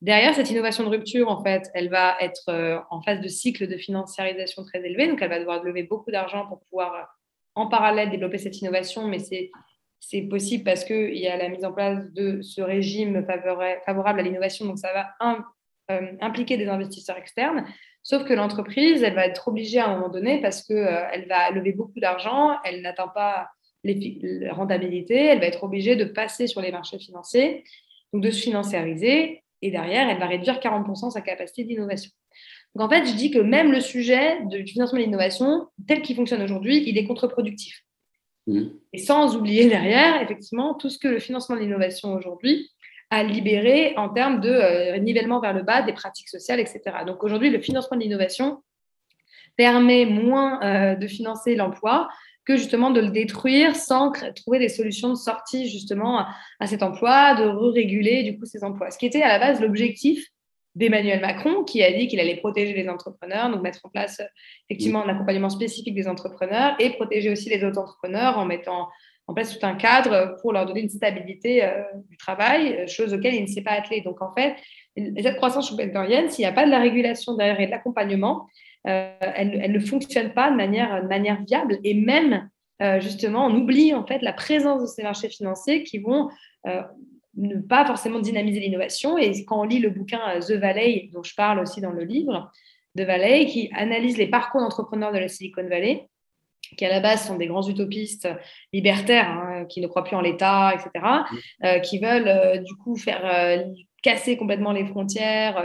Derrière cette innovation de rupture, en fait, elle va être euh, en phase de cycle de financiarisation très élevé, donc elle va devoir lever beaucoup d'argent pour pouvoir en parallèle développer cette innovation, mais c'est c'est possible parce qu'il y a la mise en place de ce régime favorable à l'innovation, donc ça va euh, impliquer des investisseurs externes. Sauf que l'entreprise, elle va être obligée à un moment donné parce qu'elle euh, va lever beaucoup d'argent, elle n'atteint pas la rentabilité, elle va être obligée de passer sur les marchés financiers, donc de se financiariser, et derrière, elle va réduire 40% sa capacité d'innovation. Donc en fait, je dis que même le sujet du financement de l'innovation, tel qu'il fonctionne aujourd'hui, il est contre-productif. Mmh. Et sans oublier derrière, effectivement, tout ce que le financement de l'innovation aujourd'hui a libéré en termes de euh, nivellement vers le bas des pratiques sociales, etc. Donc aujourd'hui, le financement de l'innovation permet moins euh, de financer l'emploi que justement de le détruire sans trouver des solutions de sortie justement à cet emploi, de réguler du coup ces emplois. Ce qui était à la base l'objectif d'Emmanuel Macron, qui a dit qu'il allait protéger les entrepreneurs, donc mettre en place effectivement un accompagnement spécifique des entrepreneurs et protéger aussi les autres entrepreneurs en mettant en place tout un cadre pour leur donner une stabilité euh, du travail, chose auquel il ne s'est pas attelé. Donc en fait, cette croissance schumpeterienne, s'il n'y a pas de la régulation derrière et de l'accompagnement, euh, elle, ne fonctionne pas de manière, de viable. Et même, euh, justement, on oublie en fait la présence de ces marchés financiers qui vont euh, ne pas forcément dynamiser l'innovation. Et quand on lit le bouquin The Valley, dont je parle aussi dans le livre, The Valley, qui analyse les parcours d'entrepreneurs de la Silicon Valley, qui à la base sont des grands utopistes libertaires, hein, qui ne croient plus en l'État, etc., qui veulent du coup faire casser complètement les frontières,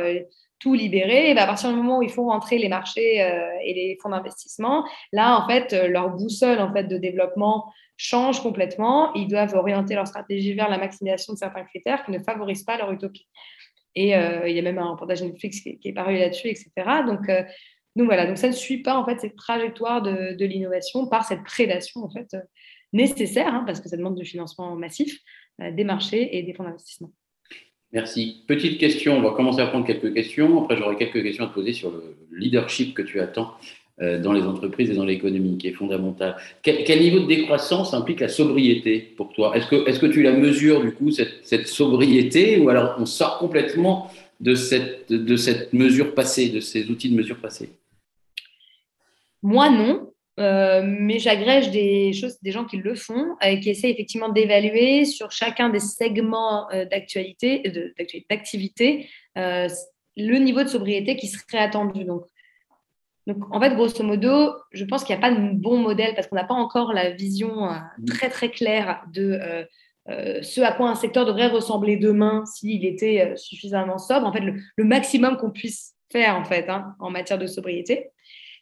tout libérer, et ben, à partir du moment où ils font rentrer les marchés euh, et les fonds d'investissement, là, en fait, euh, leur boussole en fait, de développement change complètement. Ils doivent orienter leur stratégie vers la maximisation de certains critères qui ne favorisent pas leur utopie. Et il y a même un reportage Netflix qui, qui est paru là-dessus, etc. Donc, donc voilà, donc ça ne suit pas en fait cette trajectoire de, l'innovation par cette prédation en fait nécessaire, hein, parce que ça demande du financement massif des marchés et des fonds d'investissement. Merci. Petite question, on va commencer à prendre quelques questions. Après, j'aurai quelques questions à te poser sur le leadership que tu attends euh, dans les entreprises et dans l'économie, qui est fondamental. Quel, niveau de décroissance implique la sobriété pour toi? Est-ce que, est que tu la mesures, du coup, cette, cette, sobriété, ou alors on sort complètement de cette, de cette mesure passée, de ces outils de mesure passée Moi, non. Euh, mais j'agrège des choses, des gens qui le font, et qui essaient effectivement d'évaluer sur chacun des segments euh, d'actualité, d'activité, euh, le niveau de sobriété qui serait attendu. Donc, donc, en fait, grosso modo, je pense qu'il n'y a pas de bon modèle parce qu'on n'a pas encore la vision mmh. très très claire de ce à quoi un secteur devrait ressembler demain s'il était suffisamment sobre. En fait, le, maximum qu'on puisse faire en fait hein, en matière de sobriété.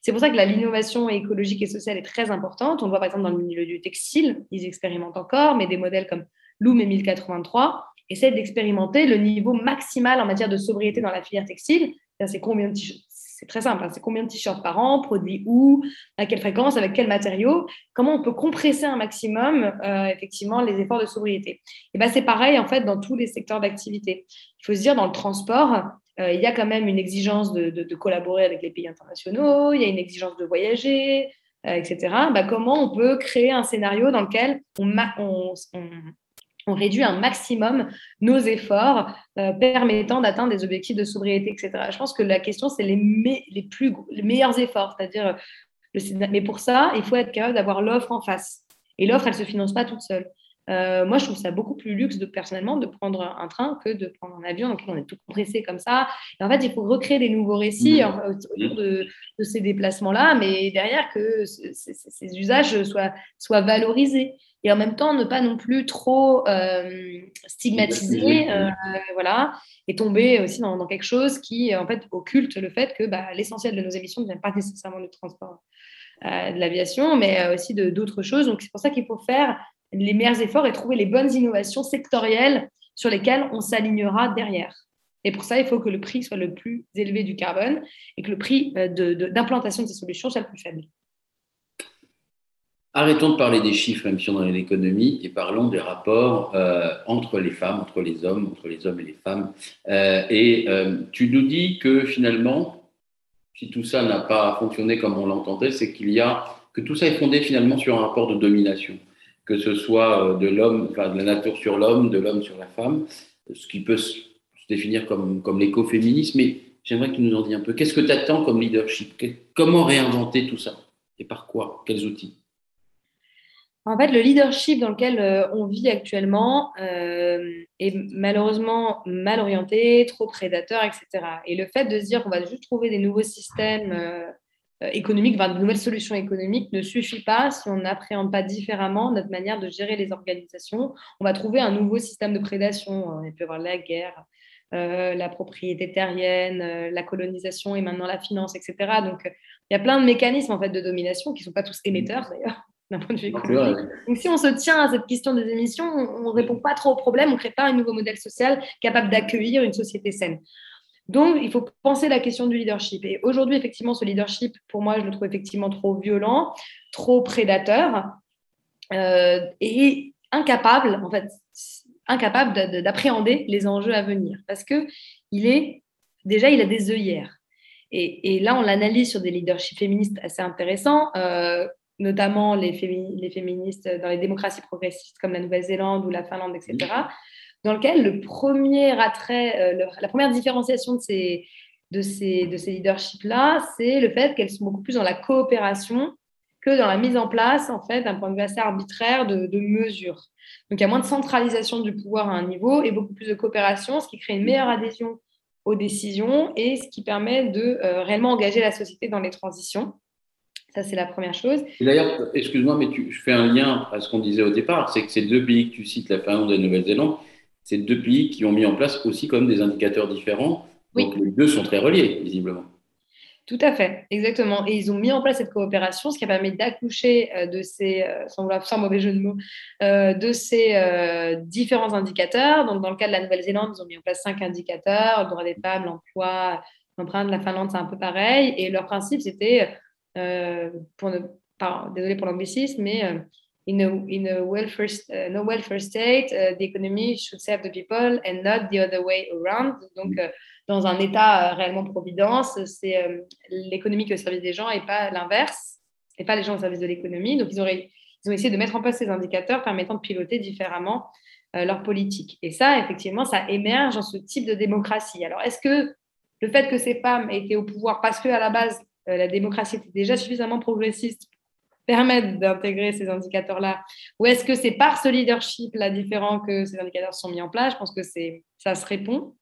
C'est pour ça que l'innovation écologique et sociale est très importante. On le voit par exemple dans le milieu du textile, ils expérimentent encore, mais des modèles comme Loom et 1083 essaient d'expérimenter le niveau maximal en matière de sobriété dans la filière textile. C'est très simple, hein. c'est combien de t-shirts par an, produits où, à quelle fréquence, avec quels matériaux, comment on peut compresser un maximum euh, effectivement les efforts de sobriété. Et ben c'est pareil en fait dans tous les secteurs d'activité. Il faut se dire dans le transport, euh, il y a quand même une exigence de, collaborer avec les pays internationaux, il y a une exigence de voyager, euh, etc. Bah, comment on peut créer un scénario dans lequel on, réduit un maximum nos efforts euh, permettant d'atteindre des objectifs de sobriété, etc. Je pense que la question, c'est les, les, plus, les meilleurs efforts, c'est-à-dire, mais pour ça, il faut être capable d'avoir l'offre en face. Et l'offre, elle ne se finance pas toute seule. Euh, moi, je trouve ça beaucoup plus luxe, de, personnellement, de prendre un train que de prendre un avion. Donc, on est tout compressé comme ça. Et en fait, il faut recréer des nouveaux récits mmh. autour de, ces déplacements-là, mais derrière que ces usages soient, soient, valorisés. Et en même temps, ne pas non plus trop euh, stigmatiser, euh, voilà, et tomber aussi dans, quelque chose qui, en fait, occulte le fait que bah, l'essentiel de nos émissions ne vient pas nécessairement du transport de l'aviation, mais aussi d'autres choses. Donc, c'est pour ça qu'il faut faire les meilleurs efforts et trouver les bonnes innovations sectorielles sur lesquelles on s'alignera derrière. Et pour ça, il faut que le prix soit le plus élevé du carbone et que le prix euh, d'implantation de, ces solutions soit le plus faible. Arrêtons de parler des chiffres, même si on est dans l'économie, et parlons des rapports euh, entre les femmes, entre les hommes, entre les hommes et les femmes. Euh, et tu nous dis que finalement, si tout ça n'a pas fonctionné comme on l'entendait, c'est qu'il y a que tout ça est fondé finalement sur un rapport de domination que ce soit euh, de l'homme, enfin, de la nature sur l'homme, de l'homme sur la femme, ce qui peut se définir comme, comme l'écoféminisme. Mais j'aimerais que tu nous en dises un peu. Qu'est-ce que tu attends comme leadership? Comment réinventer tout ça? Et par quoi? Quels outils? En fait, le leadership dans lequel euh, on vit actuellement euh, est malheureusement mal orienté, trop prédateur, etc. Et le fait de se dire qu'on va juste trouver des nouveaux systèmes économique, de nouvelles solutions économiques ne suffit pas si on n'appréhende pas différemment notre manière de gérer les organisations. On va trouver un nouveau système de prédation. Il peut y avoir la guerre, euh, la propriété terrienne, euh, la colonisation et maintenant la finance, etc. Donc, il y a plein de mécanismes en fait de domination qui ne sont pas tous émetteurs d'ailleurs. D'un point de vue économique. Donc, si on se tient à cette question des émissions, on ne répond pas trop au problème, on ne crée pas un nouveau modèle social capable d'accueillir une société saine. Donc, il faut penser la question du leadership. Et aujourd'hui, effectivement, ce leadership, pour moi, je le trouve effectivement trop violent, trop prédateur euh, et incapable, en fait, incapable d'appréhender les enjeux à venir. Parce que il est, déjà, il a des œillères. Et, et là, on l'analyse sur des leaderships féministes assez intéressants. Euh, notamment les, les, féministes dans les démocraties progressistes comme la Nouvelle-Zélande ou la Finlande, etc., dans lequel le premier attrait, euh, la première différenciation de ces, de ces, de ces leaderships-là, c'est le fait qu'elles sont beaucoup plus dans la coopération que dans la mise en place, en fait, d'un point de vue assez arbitraire de, mesures. Donc, il y a moins de centralisation du pouvoir à un niveau et beaucoup plus de coopération, ce qui crée une meilleure adhésion aux décisions et ce qui permet de euh, réellement engager la société dans les transitions. Ça, c'est la première chose. D'ailleurs, excuse-moi, mais je fais un lien à ce qu'on disait au départ, c'est que ces deux pays que tu cites, la Finlande et la Nouvelle-Zélande, c'est deux pays qui ont mis en place aussi comme des indicateurs différents. Donc les deux sont très reliés, visiblement. Tout à fait, exactement. Et ils ont mis en place cette coopération, ce qui a permis d'accoucher euh, de ces, euh, sans vouloir mauvais jeu de mots, euh, de ces différents indicateurs. Donc, dans le cas de la Nouvelle-Zélande, ils ont mis en place cinq indicateurs le droit des femmes, l'emploi, l'empreinte. La Finlande, c'est un peu pareil. Et leur principe, c'était, pour ne, désolé pour l'anglicisme, mais in a, in a welfare, uh, no welfare state, uh, the economy should serve the people and not the other way around. Donc, dans un État euh, réellement providence, c'est euh, l'économie qui est au service des gens et pas l'inverse, et pas les gens au service de l'économie. Donc, ils, ont essayé de mettre en place ces indicateurs permettant de piloter différemment euh, leur politique. Et ça, effectivement, ça émerge dans ce type de démocratie. Alors, est-ce que le fait que ces femmes aient été au pouvoir parce qu'à la base, la démocratie était déjà suffisamment progressiste permettre d'intégrer ces indicateurs-là? Ou est-ce que c'est par ce leadership-là différent que ces indicateurs sont mis en place? Je pense que ça se répond.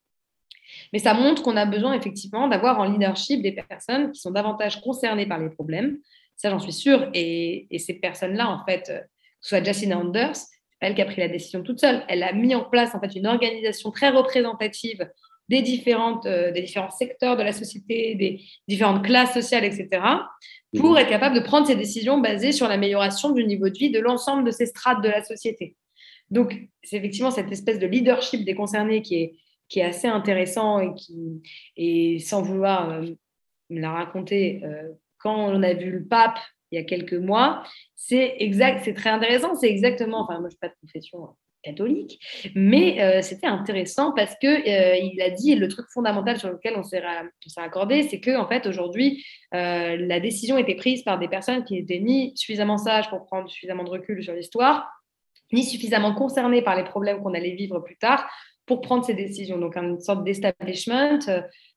Mais ça montre qu'on a besoin effectivement d'avoir en leadership des personnes qui sont davantage concernées par les problèmes. Ça, j'en suis sûre. Et, ces personnes-là, en fait, euh, que ce soit Jacinda Anders, elle qui a pris la décision toute seule. Elle a mis en place en fait une organisation très représentative des, différentes, euh, des différents secteurs de la société, des différentes classes sociales, etc., pour mhm. être capable de prendre ces décisions basées sur l'amélioration du niveau de vie de l'ensemble de ces strates de la société. Donc, c'est effectivement cette espèce de leadership des concernés qui est, qui est assez intéressant et qui, et sans vouloir euh, me la raconter, euh, quand on a vu le pape il y a quelques mois, c'est exact, c'est très intéressant, c'est exactement, enfin moi je suis pas de confession catholique, mais c'était intéressant parce que il a dit le truc fondamental sur lequel on s'est accordé, c'est que en fait aujourd'hui la décision était prise par des personnes qui n'étaient ni suffisamment sages pour prendre suffisamment de recul sur l'histoire, ni suffisamment concernées par les problèmes qu'on allait vivre plus tard pour prendre ces décisions. Donc, une sorte d'establishment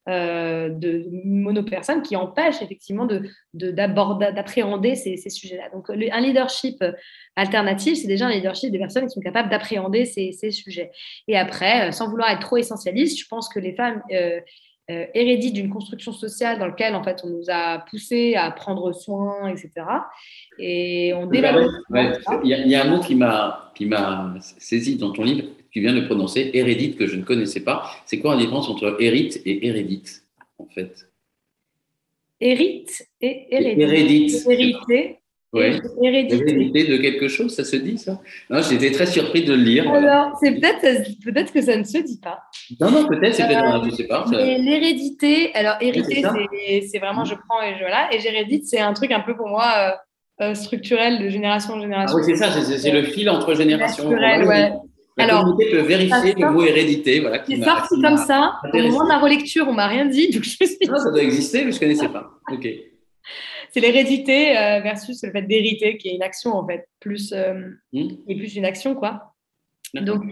euh, de monopersonne qui empêche effectivement d'appréhender de, ces, ces sujets-là. Donc, un leadership alternatif, c'est déjà un leadership des personnes qui sont capables d'appréhender ces, ces, sujets. Et après, euh, sans vouloir être trop essentialiste, je pense que les femmes euh, euh, hérédite d'une construction sociale dans laquelle en fait on nous a poussé à prendre soin, etc. Et on dévalue. Il y, a un mot qui m'a qui m'a saisi dans ton livre, tu viens de prononcer, hérédite que je ne connaissais pas. C'est quoi la différence entre hérite et hérédite en fait? Hérite et hérédite. Hérédite. Hérité Ouais. Hérédité. de quelque chose, ça se dit ça? Non, j'étais très surpris de le lire. Alors, c'est peut-être peut-être que ça ne se dit pas. Non, non, peut-être, c'est peut-être, euh, je sais pas. l'hérédité, alors hérité, c'est vraiment je prends et je voilà, et j'hérédite, c'est un truc un peu pour moi euh, euh, structurel de génération en génération. Ah oui, c'est ça, c'est le fil entre générations. ouais. La alors, communauté peut vérifier le mot hérédité. Voilà, c'est sorti comme ça. Au moment de la relecture, on m'a rien dit, donc je suis. Non, ça doit exister, mais je ne connaissais pas. Ok c'est l'hérédité euh, versus le fait d'hériter, qui est une action en fait, plus euh, hmm. et plus une action quoi. Donc,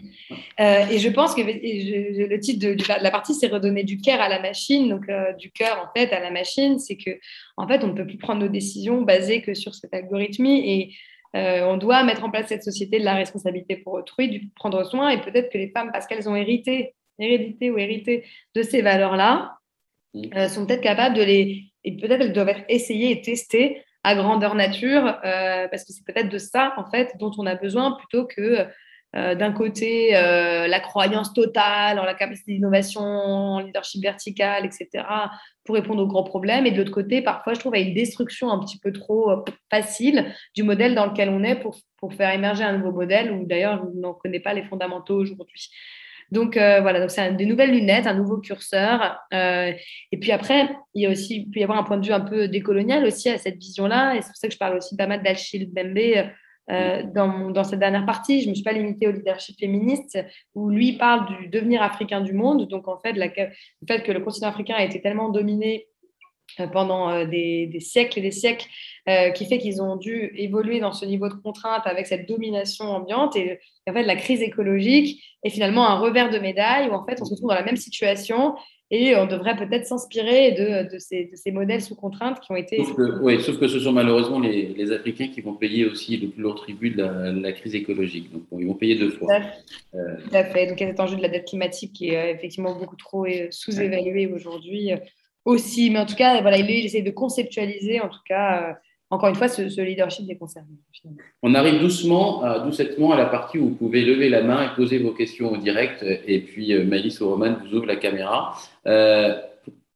euh, et je pense que le titre de, la partie, c'est redonner du cœur à la machine, donc du cœur en fait à la machine, c'est que en fait on ne peut plus prendre nos décisions basées que sur cet algorithmie et on doit mettre en place cette société de la responsabilité pour autrui, du prendre soin et peut-être que les femmes, parce qu'elles ont hérité, hérédité ou hérité de ces valeurs-là, hmm. sont peut-être capables de les et peut-être elles doivent être essayées et testées à grandeur nature, euh, parce que c'est peut-être de ça, en fait, dont on a besoin plutôt que euh, d'un côté euh, la croyance totale en la capacité d'innovation, en leadership vertical, etc., pour répondre aux grands problèmes, et de l'autre côté, parfois, je trouve, une destruction un petit peu trop facile du modèle dans lequel on est pour, pour faire émerger un nouveau modèle, où d'ailleurs, on n'en connaît pas les fondamentaux aujourd'hui. Donc euh, voilà, donc c'est des nouvelles lunettes, un nouveau curseur. Euh, et puis après, il y a aussi, il peut y avoir un point de vue un peu décolonial aussi à cette vision-là. Et c'est pour ça que je parle aussi pas mal d'Achille Bembe euh, dans, dans, cette dernière partie. Je ne me suis pas limitée au leadership féministe, où lui parle du devenir africain du monde. Donc en fait, la, le fait que le continent africain a été tellement dominé pendant des, des, siècles et des siècles, qui fait qu'ils ont dû évoluer dans ce niveau de contrainte avec cette domination ambiante. Et, en fait, la crise écologique est finalement un revers de médaille où en fait, on se retrouve dans la même situation et on devrait peut-être s'inspirer de, de, ces, de, ces, modèles sous contrainte qui ont été. Sauf que, oui, sauf que ce sont malheureusement les, les, Africains qui vont payer aussi le plus lourd tribut de la, crise écologique. Donc, ils vont payer deux fois. Tout à fait. Donc, il y a cet enjeu de la dette climatique qui est effectivement beaucoup trop sous-évalué aujourd'hui aussi. Mais en tout cas, voilà, il de conceptualiser, en tout cas, euh, encore une fois, ce, leadership des concernés. On arrive doucement, euh, doucettement à la partie où vous pouvez lever la main et poser vos questions au direct. Et puis, euh, Malice ou Roman vous ouvre la caméra.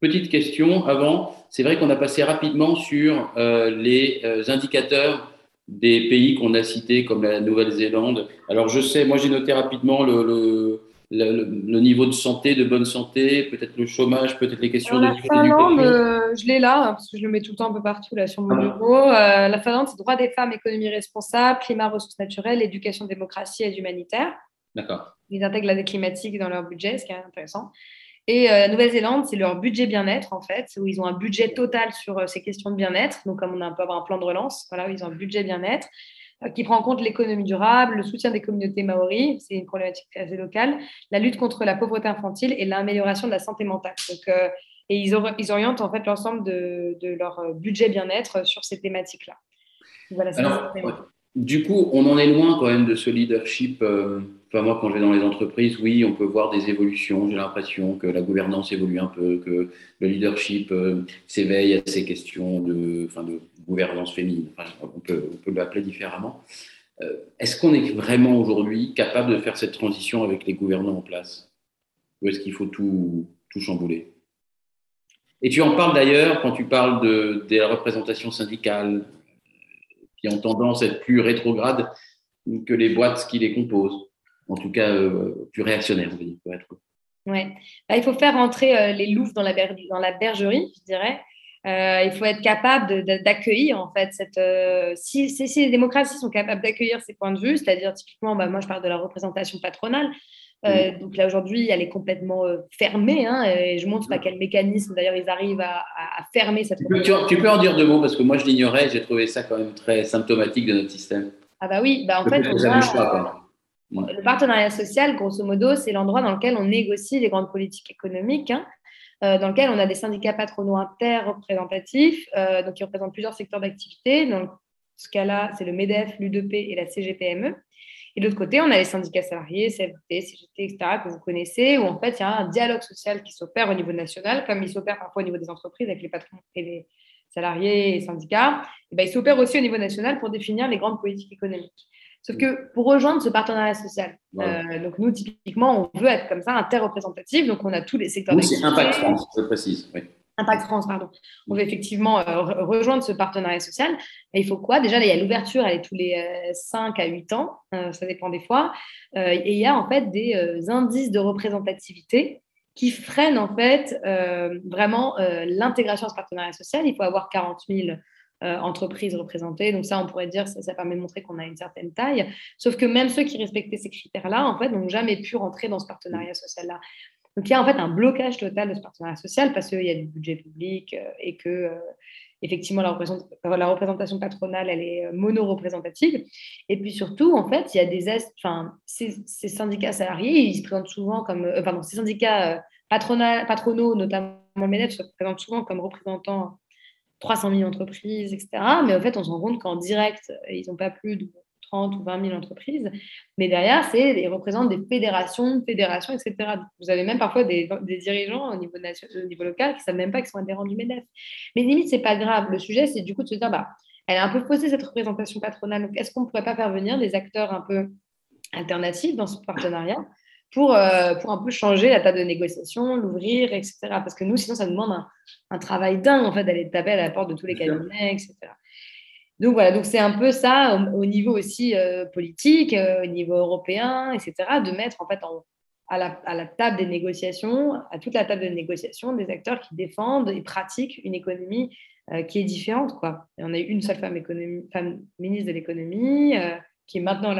petite question avant. C'est vrai qu'on a passé rapidement sur les indicateurs des pays qu'on a cités, comme la Nouvelle-Zélande. Alors, je sais, moi, j'ai noté rapidement le, niveau de santé, de bonne santé, peut-être le chômage, peut-être les questions de Finlande, euh, je l'ai là, hein, parce que je le mets tout le temps un peu partout là, sur mon ah. bureau. Euh, la Finlande, c'est droit des femmes, économie responsable, climat, ressources naturelles, éducation, démocratie et humanitaire. D'accord. Ils intègrent la climatique dans leur budget, ce qui est intéressant. Et euh, la Nouvelle-Zélande, c'est leur budget bien-être, en fait, où ils ont un budget total sur ces questions de bien-être. Donc, comme on a un peu avoir un plan de relance, voilà, ils ont un budget bien-être. Euh, qui prend en compte l'économie durable, le soutien des communautés maoris, c'est une problématique assez locale, la lutte contre la pauvreté infantile et l'amélioration de la santé mentale. Donc, euh, et ils, orientent en fait l'ensemble de, leur euh, budget bien-être sur ces thématiques-là. Voilà, du coup, on en est loin quand même de ce leadership. Moi, quand je vais dans les entreprises, oui, on peut voir des évolutions. J'ai l'impression que la gouvernance évolue un peu, que le leadership s'éveille à ces questions de, enfin, de gouvernance féminine, on peut, l'appeler différemment. Euh, est-ce qu'on est vraiment aujourd'hui capable de faire cette transition avec les gouvernants en place? Ou est-ce qu'il faut tout, tout chambouler? Et tu en parles d'ailleurs quand tu parles de, de la représentation syndicale, qui ont tendance à être plus rétrograde que les boîtes qui les composent, en tout cas euh, plus réactionnaires, on va dire. Ouais. Bah, il faut faire entrer euh, les loups dans la, dans la bergerie, je dirais. Euh, il faut être capable d'accueillir, en fait, cette, euh, si, si, les démocraties sont capables d'accueillir ces points de vue, c'est-à-dire typiquement, bah, moi je parle de la représentation patronale, euh, donc là aujourd'hui, elle est complètement fermée, hein, et je montre à quel mécanisme d'ailleurs ils arrivent à, fermer cette. Tu, tu, peux en dire deux mots parce que moi je l'ignorais, j'ai trouvé ça quand même très symptomatique de notre système. Ah bah oui, bah en fait, le partenariat social, grosso modo, c'est l'endroit dans lequel on négocie les grandes politiques économiques. Hein, euh, dans lequel on a des syndicats patronaux interreprésentatifs, euh, donc qui représentent plusieurs secteurs d'activité. Dans ce cas-là, c'est le MEDEF, l'UDP et la CGPME. Et de l'autre côté, on a les syndicats salariés, CFT, CGT, etc., que vous connaissez, où en fait, il y a un dialogue social qui s'opère au niveau national, comme il s'opère parfois au niveau des entreprises avec les patrons et les salariés et syndicats. Et ben, il s'opère aussi au niveau national pour définir les grandes politiques économiques. Sauf que pour rejoindre ce partenariat social, euh, donc nous, typiquement, on veut être comme ça, interreprésentatif. Donc, on a tous les secteurs d'activité. c'est Impact France, je précise. Impact France, pardon. On veut effectivement euh, rejoindre ce partenariat social. Et il faut quoi? Déjà, il y a l'ouverture, elle est tous les 5 euh, à 8 ans, ça dépend des fois. et il y a en fait des indices de représentativité qui freinent en fait vraiment l'intégration à ce partenariat social. Il faut avoir 40 000 euh, entreprises représentées. Donc ça, on pourrait dire, ça, ça permet de montrer qu'on a une certaine taille. Sauf que même ceux qui respectaient ces critères-là, en fait, n'ont jamais pu rentrer dans ce partenariat social-là. Donc il y a en fait un blocage total de ce partenariat social parce qu'il y a du budget public euh, et que euh, effectivement la, représentation patronale elle est mono-représentative. Et puis surtout, en fait, il y a des enfin ces, ces, syndicats salariés, ils se présentent souvent comme, pardon, ces syndicats patronaux, notamment le MEDEF, se présentent souvent comme représentants 300 000 entreprises, etc. Mais en fait, on se rend compte qu'en direct, ils n'ont pas plus de 30 ou 20 000 entreprises. Mais derrière, c'est, ils représentent des fédérations, fédérations, etc. Vous avez même parfois des, dirigeants au niveau, local qui ne savent même pas qu'ils sont adhérents du MEDEF. Mais limite, ce n'est pas grave. Le sujet, c'est du coup de se dire, bah, elle a un peu posé cette représentation patronale. Donc, est-ce qu'on ne pourrait pas faire venir des acteurs un peu alternatifs dans ce partenariat pour, euh, pour un peu changer la table de négociation, l'ouvrir, etc. Parce que nous, sinon, ça nous demande un, un travail dingue, en fait, d'aller taper à la porte de tous les cabinets, etc. Donc voilà, donc c'est un peu ça au, niveau aussi euh, politique, euh, au niveau européen, etc., de mettre en fait à, la, à, la, table des négociations, à toute la table de négociation, des acteurs qui défendent et pratiquent une économie qui est différente. Quoi. Et on a eu une seule femme, économie, femme ministre de l'économie, qui est maintenant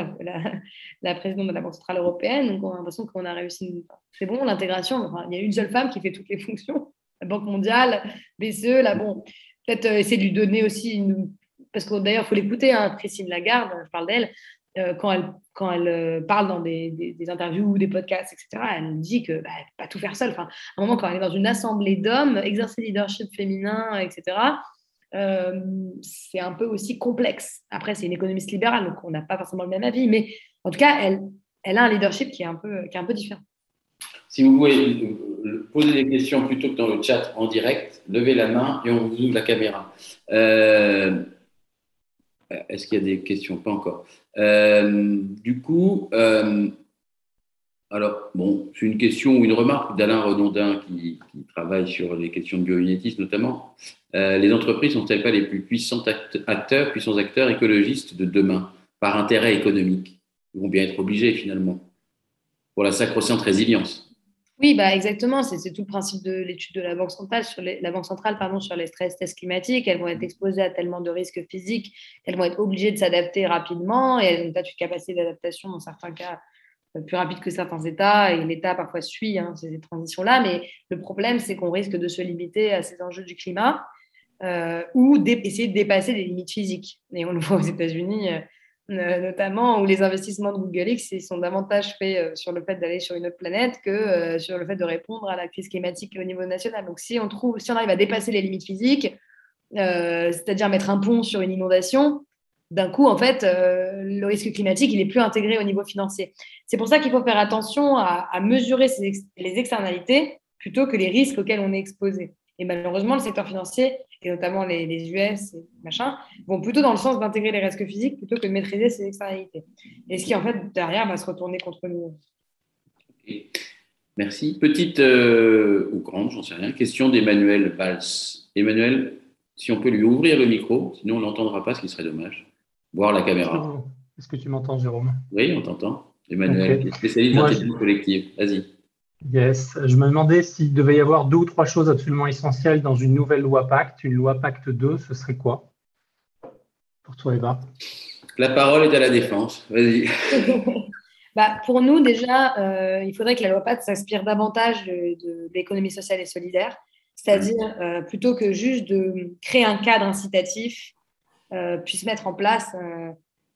la, présidente de la Banque Centrale Européenne. Donc, on a l'impression qu'on a réussi. C'est bon, l'intégration. il y a une seule femme qui fait toutes les fonctions. La Banque mondiale, BCE, là, bon, peut-être essayer de lui donner aussi une. Parce que d'ailleurs, il faut l'écouter, hein, Christine Lagarde, je parle d'elle, euh, quand elle, quand elle euh, parle dans des, des, interviews ou des podcasts, etc., elle dit que bah, peut pas tout faire seule. Enfin, à un moment, quand elle est dans une assemblée d'hommes, exercer le leadership féminin, etc., euh, c'est un peu aussi complexe. Après, c'est une économiste libérale, donc on n'a pas forcément le même avis, mais en tout cas, elle, a un leadership qui est un peu, qui est un peu différent. Si vous voulez euh, poser des questions plutôt que dans le chat en direct, levez la main et on vous ouvre la caméra. Euh, est-ce qu'il y a des questions? Pas encore. du coup, Alors, bon, c'est une question ou une remarque d'Alain Renondin qui, travaille sur les questions de biomimétisme notamment. Euh, les entreprises sont-elles pas les plus puissants acteurs, puissants acteurs écologistes de demain par intérêt économique? Ils vont bien être obligés finalement pour la sacro-sainte résilience. Oui, bah exactement. C'est tout le principe de l'étude de la Banque centrale sur les, stress tests climatiques. Elles vont être exposées à tellement de risques physiques qu'elles vont être obligées de s'adapter rapidement et elles ont peut-être une capacité d'adaptation dans certains cas plus rapide que certains États et l'État parfois suit hein, ces transitions-là. Mais le problème, c'est qu'on risque de se limiter à ces enjeux du climat euh, ou d'essayer de dépasser des limites physiques. Et on le voit aux États-Unis. Euh, euh, notamment où les investissements de Google X sont davantage faits euh, sur le fait d'aller sur une autre planète que euh, sur le fait de répondre à la crise climatique au niveau national. Donc, si on, trouve, si on arrive à dépasser les limites physiques, c'est-à-dire mettre un pont sur une inondation, d'un coup, en fait, le risque climatique, il est plus intégré au niveau financier. C'est pour ça qu'il faut faire attention à, mesurer les externalités plutôt que les risques auxquels on est exposé. Et malheureusement, le secteur financier, et notamment les, US et machin, vont plutôt dans le sens d'intégrer les risques physiques plutôt que de maîtriser ces externalités. Et ce qui, en fait, derrière, va se retourner contre nous. Merci. Petite euh, ou grande, j'en sais rien, question d'Emmanuel Valls. Emmanuel, si on peut lui ouvrir le micro, sinon on n'entendra pas, ce qui serait dommage. Voir la caméra. Est-ce que tu m'entends, Jérôme? Oui, on t'entend. Emmanuel, spécialiste d'intelligence collective. Vas-y. Yes, je me demandais s'il devait y avoir deux ou trois choses absolument essentielles dans une nouvelle loi Pacte, une loi Pacte 2, ce serait quoi? Pour toi, Eva La parole est à la défense. Vas-y. bah, pour nous, déjà, euh, il faudrait que la loi Pacte s'inspire davantage de, l'économie sociale et solidaire, c'est-à-dire euh, plutôt que juste de créer un cadre incitatif, euh, puisse mettre en place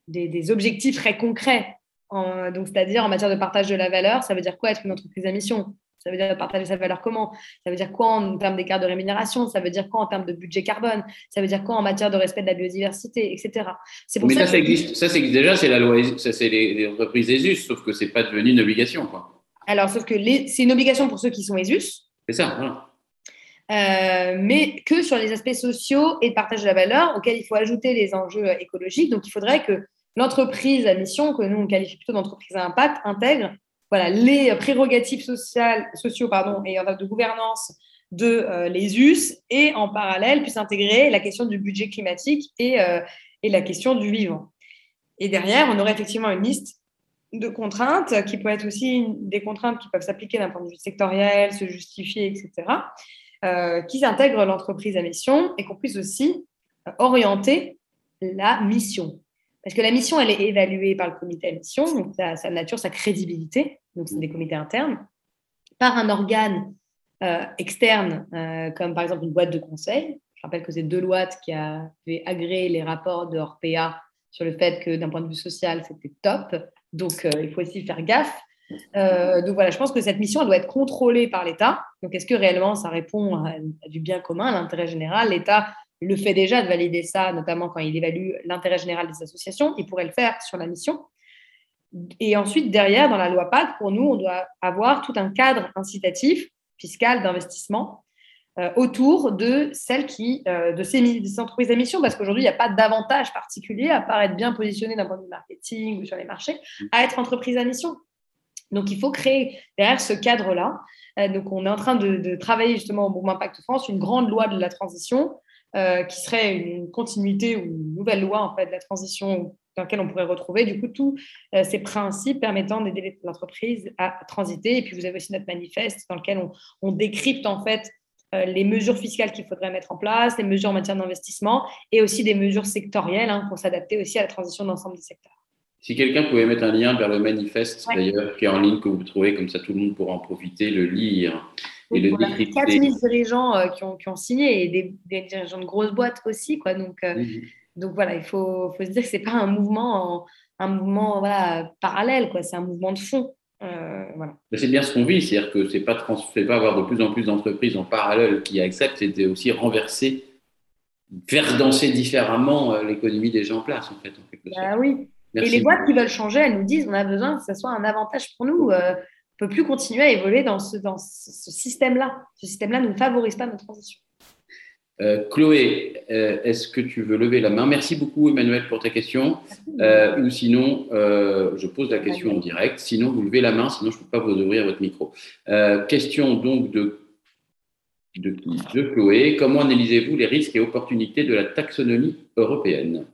des, des objectifs très concrets donc, c'est-à-dire en matière de partage de la valeur, ça veut dire quoi être une entreprise à mission? Ça veut dire partager sa valeur comment? Ça veut dire quoi en termes d'écart de rémunération? Ça veut dire quoi en termes de budget carbone? Ça veut dire quoi en matière de respect de la biodiversité, etc. Pour Mais ça, ça, existe, ça, existe déjà, c'est la loi, ça c'est les, entreprises ESUS, sauf que c'est pas devenu une obligation. Quoi. Alors, sauf que c'est une obligation pour ceux qui sont ESUS. C'est ça, voilà. Euh, mais que sur les aspects sociaux et de partage de la valeur, auxquels il faut ajouter les enjeux écologiques. Donc, il faudrait que l'entreprise à mission, que nous on qualifie plutôt d'entreprise à impact, intègre voilà, les prérogatives sociales, sociaux pardon, et en termes de gouvernance de euh, les US et en parallèle puisse intégrer la question du budget climatique et, euh, et, la question du vivant. Et derrière, on aurait effectivement une liste de contraintes qui peut être aussi des contraintes qui peuvent s'appliquer d'un point de vue sectoriel, se justifier, etc., euh, qui intègrent l'entreprise à mission et qu'on puisse aussi orienter la mission. Parce que la mission, elle est évaluée par le comité à mission, donc sa, nature, sa crédibilité, donc c'est des comités internes, par un organe euh, externe, euh, comme par exemple une boîte de conseil. Je rappelle que c'est Deloitte qui avait agréé les rapports de Orpea sur le fait que d'un point de vue social, c'était top. Donc, euh, il faut aussi faire gaffe. Donc voilà, je pense que cette mission doit être contrôlée par l'État. Donc est-ce que réellement ça répond à, à du bien commun, à l'intérêt général? L'État le fait déjà de valider ça, notamment quand il évalue l'intérêt général des associations. Il pourrait le faire sur la mission. Et ensuite, derrière, dans la loi PAC, pour nous, on doit avoir tout un cadre incitatif fiscal d'investissement euh, autour de celles qui, euh, de ces, entreprises à mission, parce qu'aujourd'hui, il n'y a pas d'avantage particulier à part être bien positionné d'un point de vue marketing ou sur les marchés, à être entreprise à mission. Donc, il faut créer derrière ce cadre-là. Euh, donc, on est en train de, travailler justement au Mouvement Impact France, une grande loi de la transition euh, qui serait une continuité ou une nouvelle loi en fait, de la transition dans laquelle on pourrait retrouver du coup tous euh, ces principes permettant d'aider l'entreprise à transiter. Et puis vous avez aussi notre manifeste dans lequel on, décrypte en fait les mesures fiscales qu'il faudrait mettre en place, les mesures en matière d'investissement et aussi des mesures sectorielles hein, pour s'adapter aussi à la transition d'ensemble des secteurs. Si quelqu'un pouvait mettre un lien vers le manifeste, d'ailleurs, qui est en ligne, que vous trouvez, comme ça tout le monde pourra en profiter, le lire et le décrypter. 4000 dirigeants euh, qui, ont, qui, ont, signé et des, dirigeants de grosses boîtes aussi. Quoi. Donc, euh, donc voilà, il faut, faut, se dire que ce n'est pas un mouvement, un mouvement voilà, parallèle, c'est un mouvement de fond. Euh, voilà. C'est bien ce qu'on vit, c'est-à-dire que ce n'est pas, pas avoir de plus en plus d'entreprises en parallèle qui acceptent, c'est aussi renverser, faire danser différemment l'économie déjà en place, en fait. bah, oui, et les boîtes qui veulent changer, elles nous disent on a besoin que ce soit un avantage pour nous. Euh, on ne peut plus continuer à évoluer dans ce, dans ce système-là. Ce système-là ne favorise pas notre transition. Euh, Chloé, euh, est-ce que tu veux lever la main? Merci beaucoup, Emmanuel, pour ta question. Euh, ou sinon, je pose la question en direct. Sinon, vous levez la main, sinon je ne peux pas vous ouvrir votre micro. question donc de, de, de Chloé. Comment analysez-vous les risques et opportunités de la taxonomie européenne?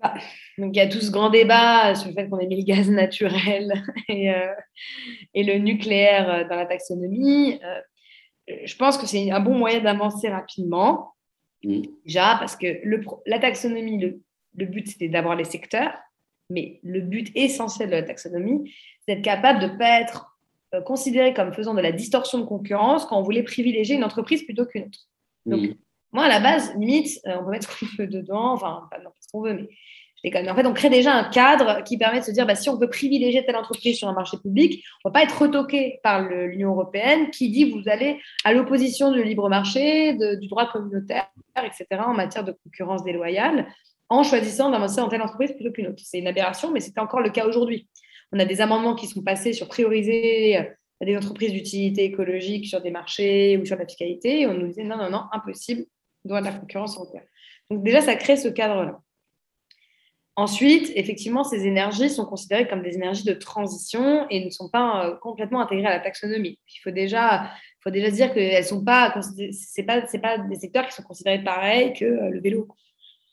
Bah, donc, il y a tout ce grand débat sur le fait qu'on ait mis le gaz naturel et, et, le nucléaire dans la taxonomie je pense que c'est un bon moyen d'avancer rapidement. Mm. Déjà, parce que le, la taxonomie, le, le but, c'était d'avoir les secteurs, mais le but essentiel de la taxonomie, c'est d'être capable de ne pas être euh, considéré comme faisant de la distorsion de concurrence quand on voulait privilégier une entreprise plutôt qu'une autre. Donc, mm. Moi, à la base, limite, euh, on peut mettre ce qu'on veut dedans, enfin, pas ce qu'on veut, mais en fait, on crée déjà un cadre qui permet de se dire, bah, si on veut privilégier telle entreprise sur un marché public, on ne va pas être retoqué par l'Union européenne qui dit, vous allez à l'opposition du libre marché, du droit communautaire, etc., en matière de concurrence déloyale, en choisissant d'avancer dans telle entreprise plutôt qu'une autre. C'est une aberration, mais c'est encore le cas aujourd'hui. On a des amendements qui sont passés sur prioriser euh, des entreprises d'utilité écologique sur des marchés ou sur la fiscalité, et on nous disait, non, non, non, impossible, de la concurrence européenne. Donc déjà, ça crée ce cadre-là. Ensuite, effectivement, ces énergies sont considérées comme des énergies de transition et ne sont pas euh, complètement intégrées à la taxonomie. Il faut déjà, faut déjà dire que elles sont pas, pas, pas des secteurs qui sont considérés pareils que euh, le vélo.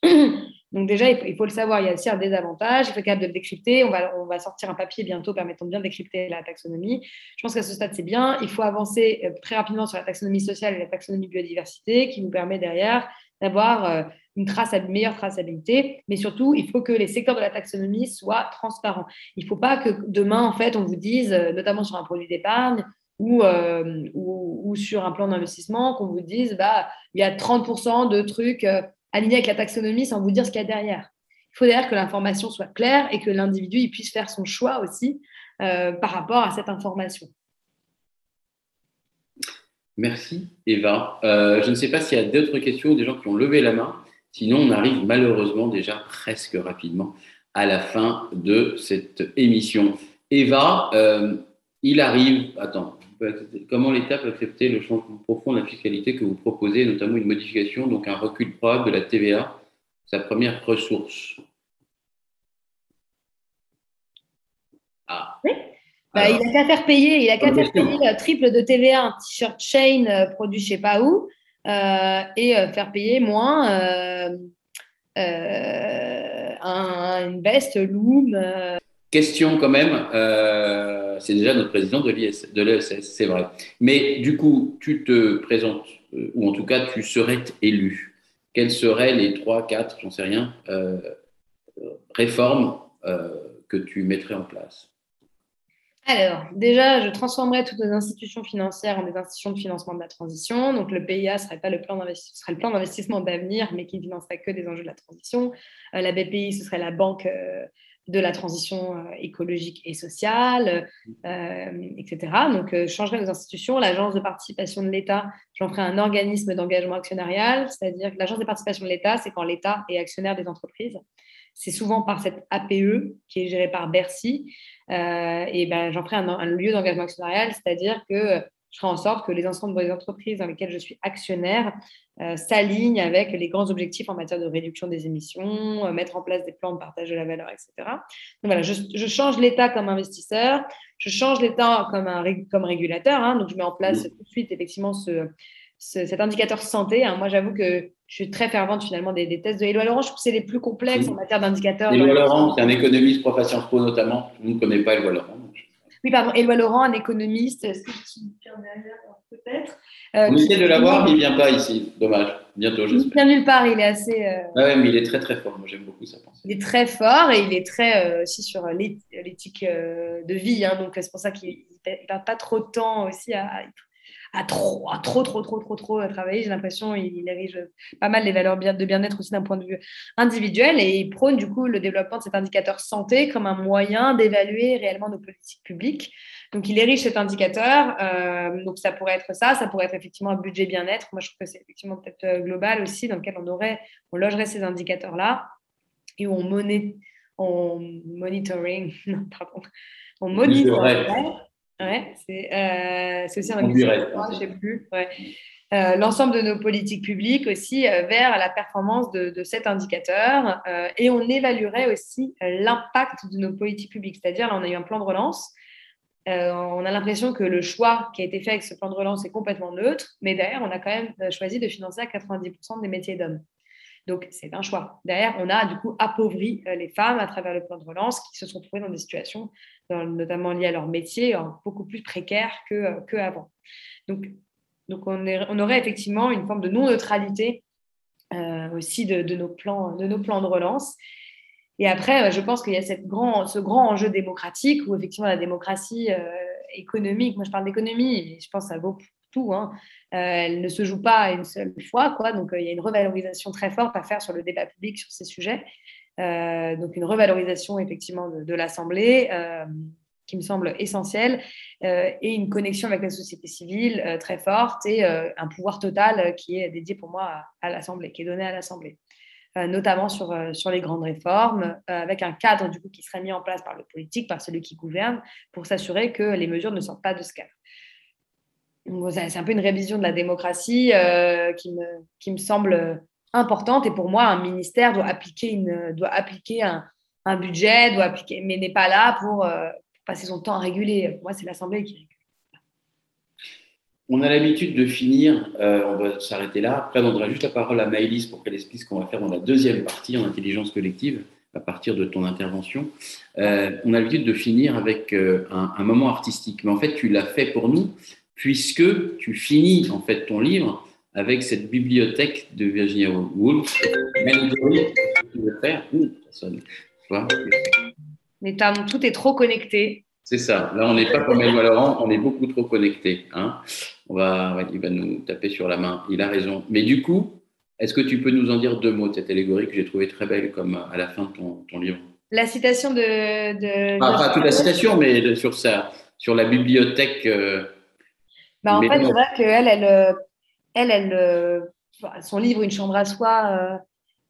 Donc déjà, il faut, le savoir, il y a aussi un désavantage, il faut être capable de le décrypter. On va, sortir un papier bientôt permettant de bien décrypter la taxonomie. Je pense qu'à ce stade, c'est bien. Il faut avancer euh, très rapidement sur la taxonomie sociale et la taxonomie biodiversité qui nous permet derrière d'avoir une, trace, meilleure traçabilité, mais surtout, il faut que les secteurs de la taxonomie soient transparents. Il ne faut pas que demain, en fait, on vous dise, euh, notamment sur un produit d'épargne ou, euh, ou, sur un plan d'investissement, qu'on vous dise, bah, il y a 30% de trucs euh, alignés avec la taxonomie sans vous dire ce qu'il y a derrière. Il faut d'ailleurs que l'information soit claire et que l'individu puisse faire son choix aussi par rapport à cette information. Merci Eva. Euh, je ne sais pas s'il y a d'autres questions ou des gens qui ont levé la main. Sinon, on arrive malheureusement déjà presque rapidement à la fin de cette émission. Eva, euh, il arrive, attends, comment l'État peut accepter le changement profond de la fiscalité que vous proposez, notamment une modification, donc un recul probable de la TVA, sa première ressource? Ah. Oui. Bah, il n'a qu'à faire payer, il a qu'à faire payer le triple de TVA un t-shirt chain euh, produit je ne sais pas où euh, et euh, faire payer moins une veste Loom. Question quand même, c'est déjà notre président de l'ESS, c'est vrai. Mais du coup, tu te présentes, ou en tout cas, tu serais élu. Quelles seraient les trois, quatre, j'en sais rien, réformes que tu mettrais en place? Alors, déjà, je transformerai toutes les institutions financières en des institutions de financement de la transition. Donc, le PIA serait pas le plan d'investissement, serait le plan d'investissement d'avenir, mais qui ne financerait que des enjeux de la transition. Euh, la BPI, ce serait la banque euh, de la transition euh, écologique et sociale, etc. Donc, je changerai nos institutions. L'agence de participation de l'État, j'en ferai un organisme d'engagement actionnarial, c'est-à-dire que l'agence de participation de l'État, c'est quand l'État est actionnaire des entreprises. C'est souvent par cette APE qui est gérée par Bercy. Euh, et ben, j'en ferai un, lieu d'engagement actionnarial, c'est-à-dire que je ferai en sorte que les ensembles des entreprises dans lesquelles je suis actionnaire euh, s'alignent avec les grands objectifs en matière de réduction des émissions, euh, mettre en place des plans de partage de la valeur, etc. Donc voilà, je, change l'État comme investisseur, je change l'État comme, un, comme régulateur, hein. donc je mets en place tout de suite effectivement ce, cet indicateur santé. Hein. Moi, j'avoue que je suis très fervente finalement des, tests de Éloi Laurent. Je trouve que c'est les plus complexes en matière d'indicateurs. Éloi Laurent, c'est un économiste prof à Sciences Po notamment. Je ne connais pas Éloi Laurent. Oui, pardon, Éloi Laurent, un économiste. Peut-être? Euh, On essaie de l'avoir, mais il ne vient pas ici. Dommage. Bientôt, j'espère. Il vient nulle part. Il est assez. Euh... ouais, mais il est très très fort. Moi, j'aime beaucoup sa pensée. Il est très fort et il est très euh, aussi sur l'éthique euh, de vie. Hein, donc, c'est pour ça qu'il ne perd pas trop de temps aussi à, à à trop, à trop, trop, trop, trop, trop travailler. J'ai l'impression qu'il érige pas mal les valeurs de bien-être aussi d'un point de vue individuel et il prône du coup le développement de cet indicateur santé comme un moyen d'évaluer réellement nos politiques publiques. Donc, il érige cet indicateur. Euh, donc, ça pourrait être ça. Ça pourrait être effectivement un budget bien-être. Moi, je trouve que c'est effectivement peut-être euh, global aussi, dans lequel on aurait, on logerait ces indicateurs-là et où on, monet, on monitoring, non, pardon, on monitorerait Ouais, c'est euh, aussi un je sais plus. euh, l'ensemble de nos politiques publiques aussi euh, vers la performance de, cet indicateur euh, et on évaluerait aussi l'impact de nos politiques publiques. C'est-à-dire, là, on a eu un plan de relance. on a l'impression que le choix qui a été fait avec ce plan de relance est complètement neutre, mais derrière, on a quand même choisi de financer à 90% des métiers d'hommes. Donc, c'est un choix. Derrière, on a du coup appauvri les femmes à travers le plan de relance qui se sont trouvées dans des situations, notamment liées à leur métier, beaucoup plus précaires qu'avant. Donc, donc, on, aurait effectivement une forme de non-neutralité euh, aussi de, nos plans, de nos plans de relance. Et après, euh, je pense qu'il y a cette grand, ce grand enjeu démocratique où effectivement la démocratie euh, économique, moi je parle d'économie, je pense que ça vaut pour tout, hein, elle ne se joue pas une seule fois. Quoi, donc il y a une revalorisation très forte à faire sur le débat public sur ces sujets. Donc une revalorisation effectivement de, l'Assemblée qui me semble essentiel, euh, et une connexion avec la société civile euh, très forte et euh, un pouvoir total qui est dédié pour moi à, l'Assemblée, qui est donné à l'Assemblée, notamment sur, sur les grandes réformes, avec un cadre du coup qui serait mis en place par le politique, par celui qui gouverne, pour s'assurer que les mesures ne sortent pas de ce cadre. C'est un peu une révision de la démocratie qui, me, qui me semble importante, et pour moi, un ministère doit appliquer, doit appliquer un, un budget, doit appliquer, mais n'est pas là pour, passer son temps à réguler. Pour moi, c'est l'Assemblée qui régule. On a l'habitude de finir, euh, on va s'arrêter là. Après, on donnera juste la parole à Maëlys pour qu'elle explique ce qu'on va faire dans la deuxième partie en intelligence collective à partir de ton intervention. Euh, on a l'habitude de finir avec euh, un, moment artistique, mais en fait, tu l'as fait pour nous puisque tu finis en fait ton livre avec cette bibliothèque de Virginia Woolf. Mais tout est trop connecté. C'est ça. Là, on n'est pas comme Emmanuel Laurent, on est beaucoup trop connecté. Hein. on va, il va nous taper sur la main. Il a raison. Mais du coup, est-ce que tu peux nous en dire deux mots de cette allégorie que j'ai trouvée très belle comme à la fin de ton, livre? La citation de. Ah, pas toute la citation, mais sur, ça, sur la bibliothèque. Euh, bah, en fait, c'est vrai qu'elle, elle, euh, elle, elle, euh, son livre Une chambre à soi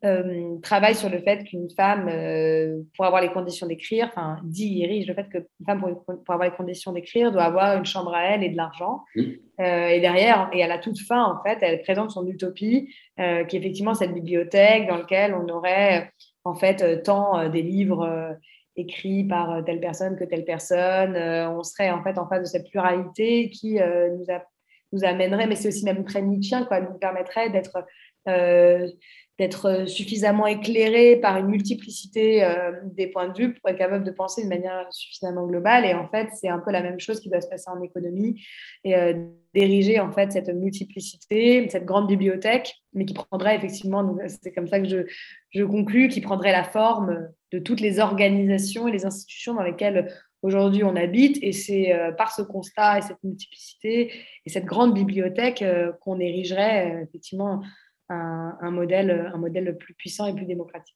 euh, travaille sur le fait qu'une femme, euh, pour avoir les conditions d'écrire, enfin, dit, érige le fait qu'une femme, pour, avoir les conditions d'écrire, doit avoir une chambre à elle et de l'argent. Euh, et derrière, et à la toute fin, en fait, elle présente son utopie, qui est effectivement cette bibliothèque dans laquelle on aurait, en fait, tant des livres écrits par telle personne que telle personne. on serait, en fait, en face de cette pluralité qui nous, nous amènerait, mais c'est aussi même très Nietzschean, quoi, nous permettrait d'être d'être euh, suffisamment éclairé par une multiplicité euh, des points de vue pour être capable de penser de manière suffisamment globale. Et en fait, c'est un peu la même chose qui doit se passer en économie et euh, d'ériger en fait cette multiplicité, cette grande bibliothèque, mais qui prendrait effectivement, c'est comme ça que je, je conclus, qui prendrait la forme de toutes les organisations et les institutions dans lesquelles aujourd'hui on habite. Et c'est par ce constat et cette multiplicité et cette grande bibliothèque qu'on érigerait effectivement un, modèle, un modèle plus puissant et plus démocratique.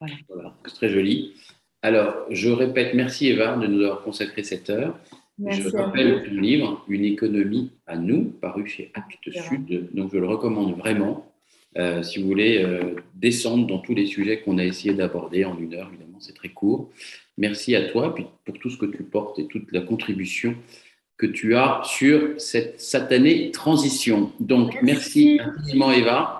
Voilà. c'est très joli. Alors, je répète, merci Eva de nous avoir consacré cette heure. je rappelle ton livre, Une économie à nous, paru chez Actes Sud. Donc, je le recommande vraiment. Euh, si vous voulez euh, descendre dans tous les sujets qu'on a essayé d'aborder en une heure, évidemment, c'est très court. Merci à toi puis pour tout ce que tu portes et toute la contribution que tu as sur cette satanée transition. Donc, merci, merci infiniment, Eva.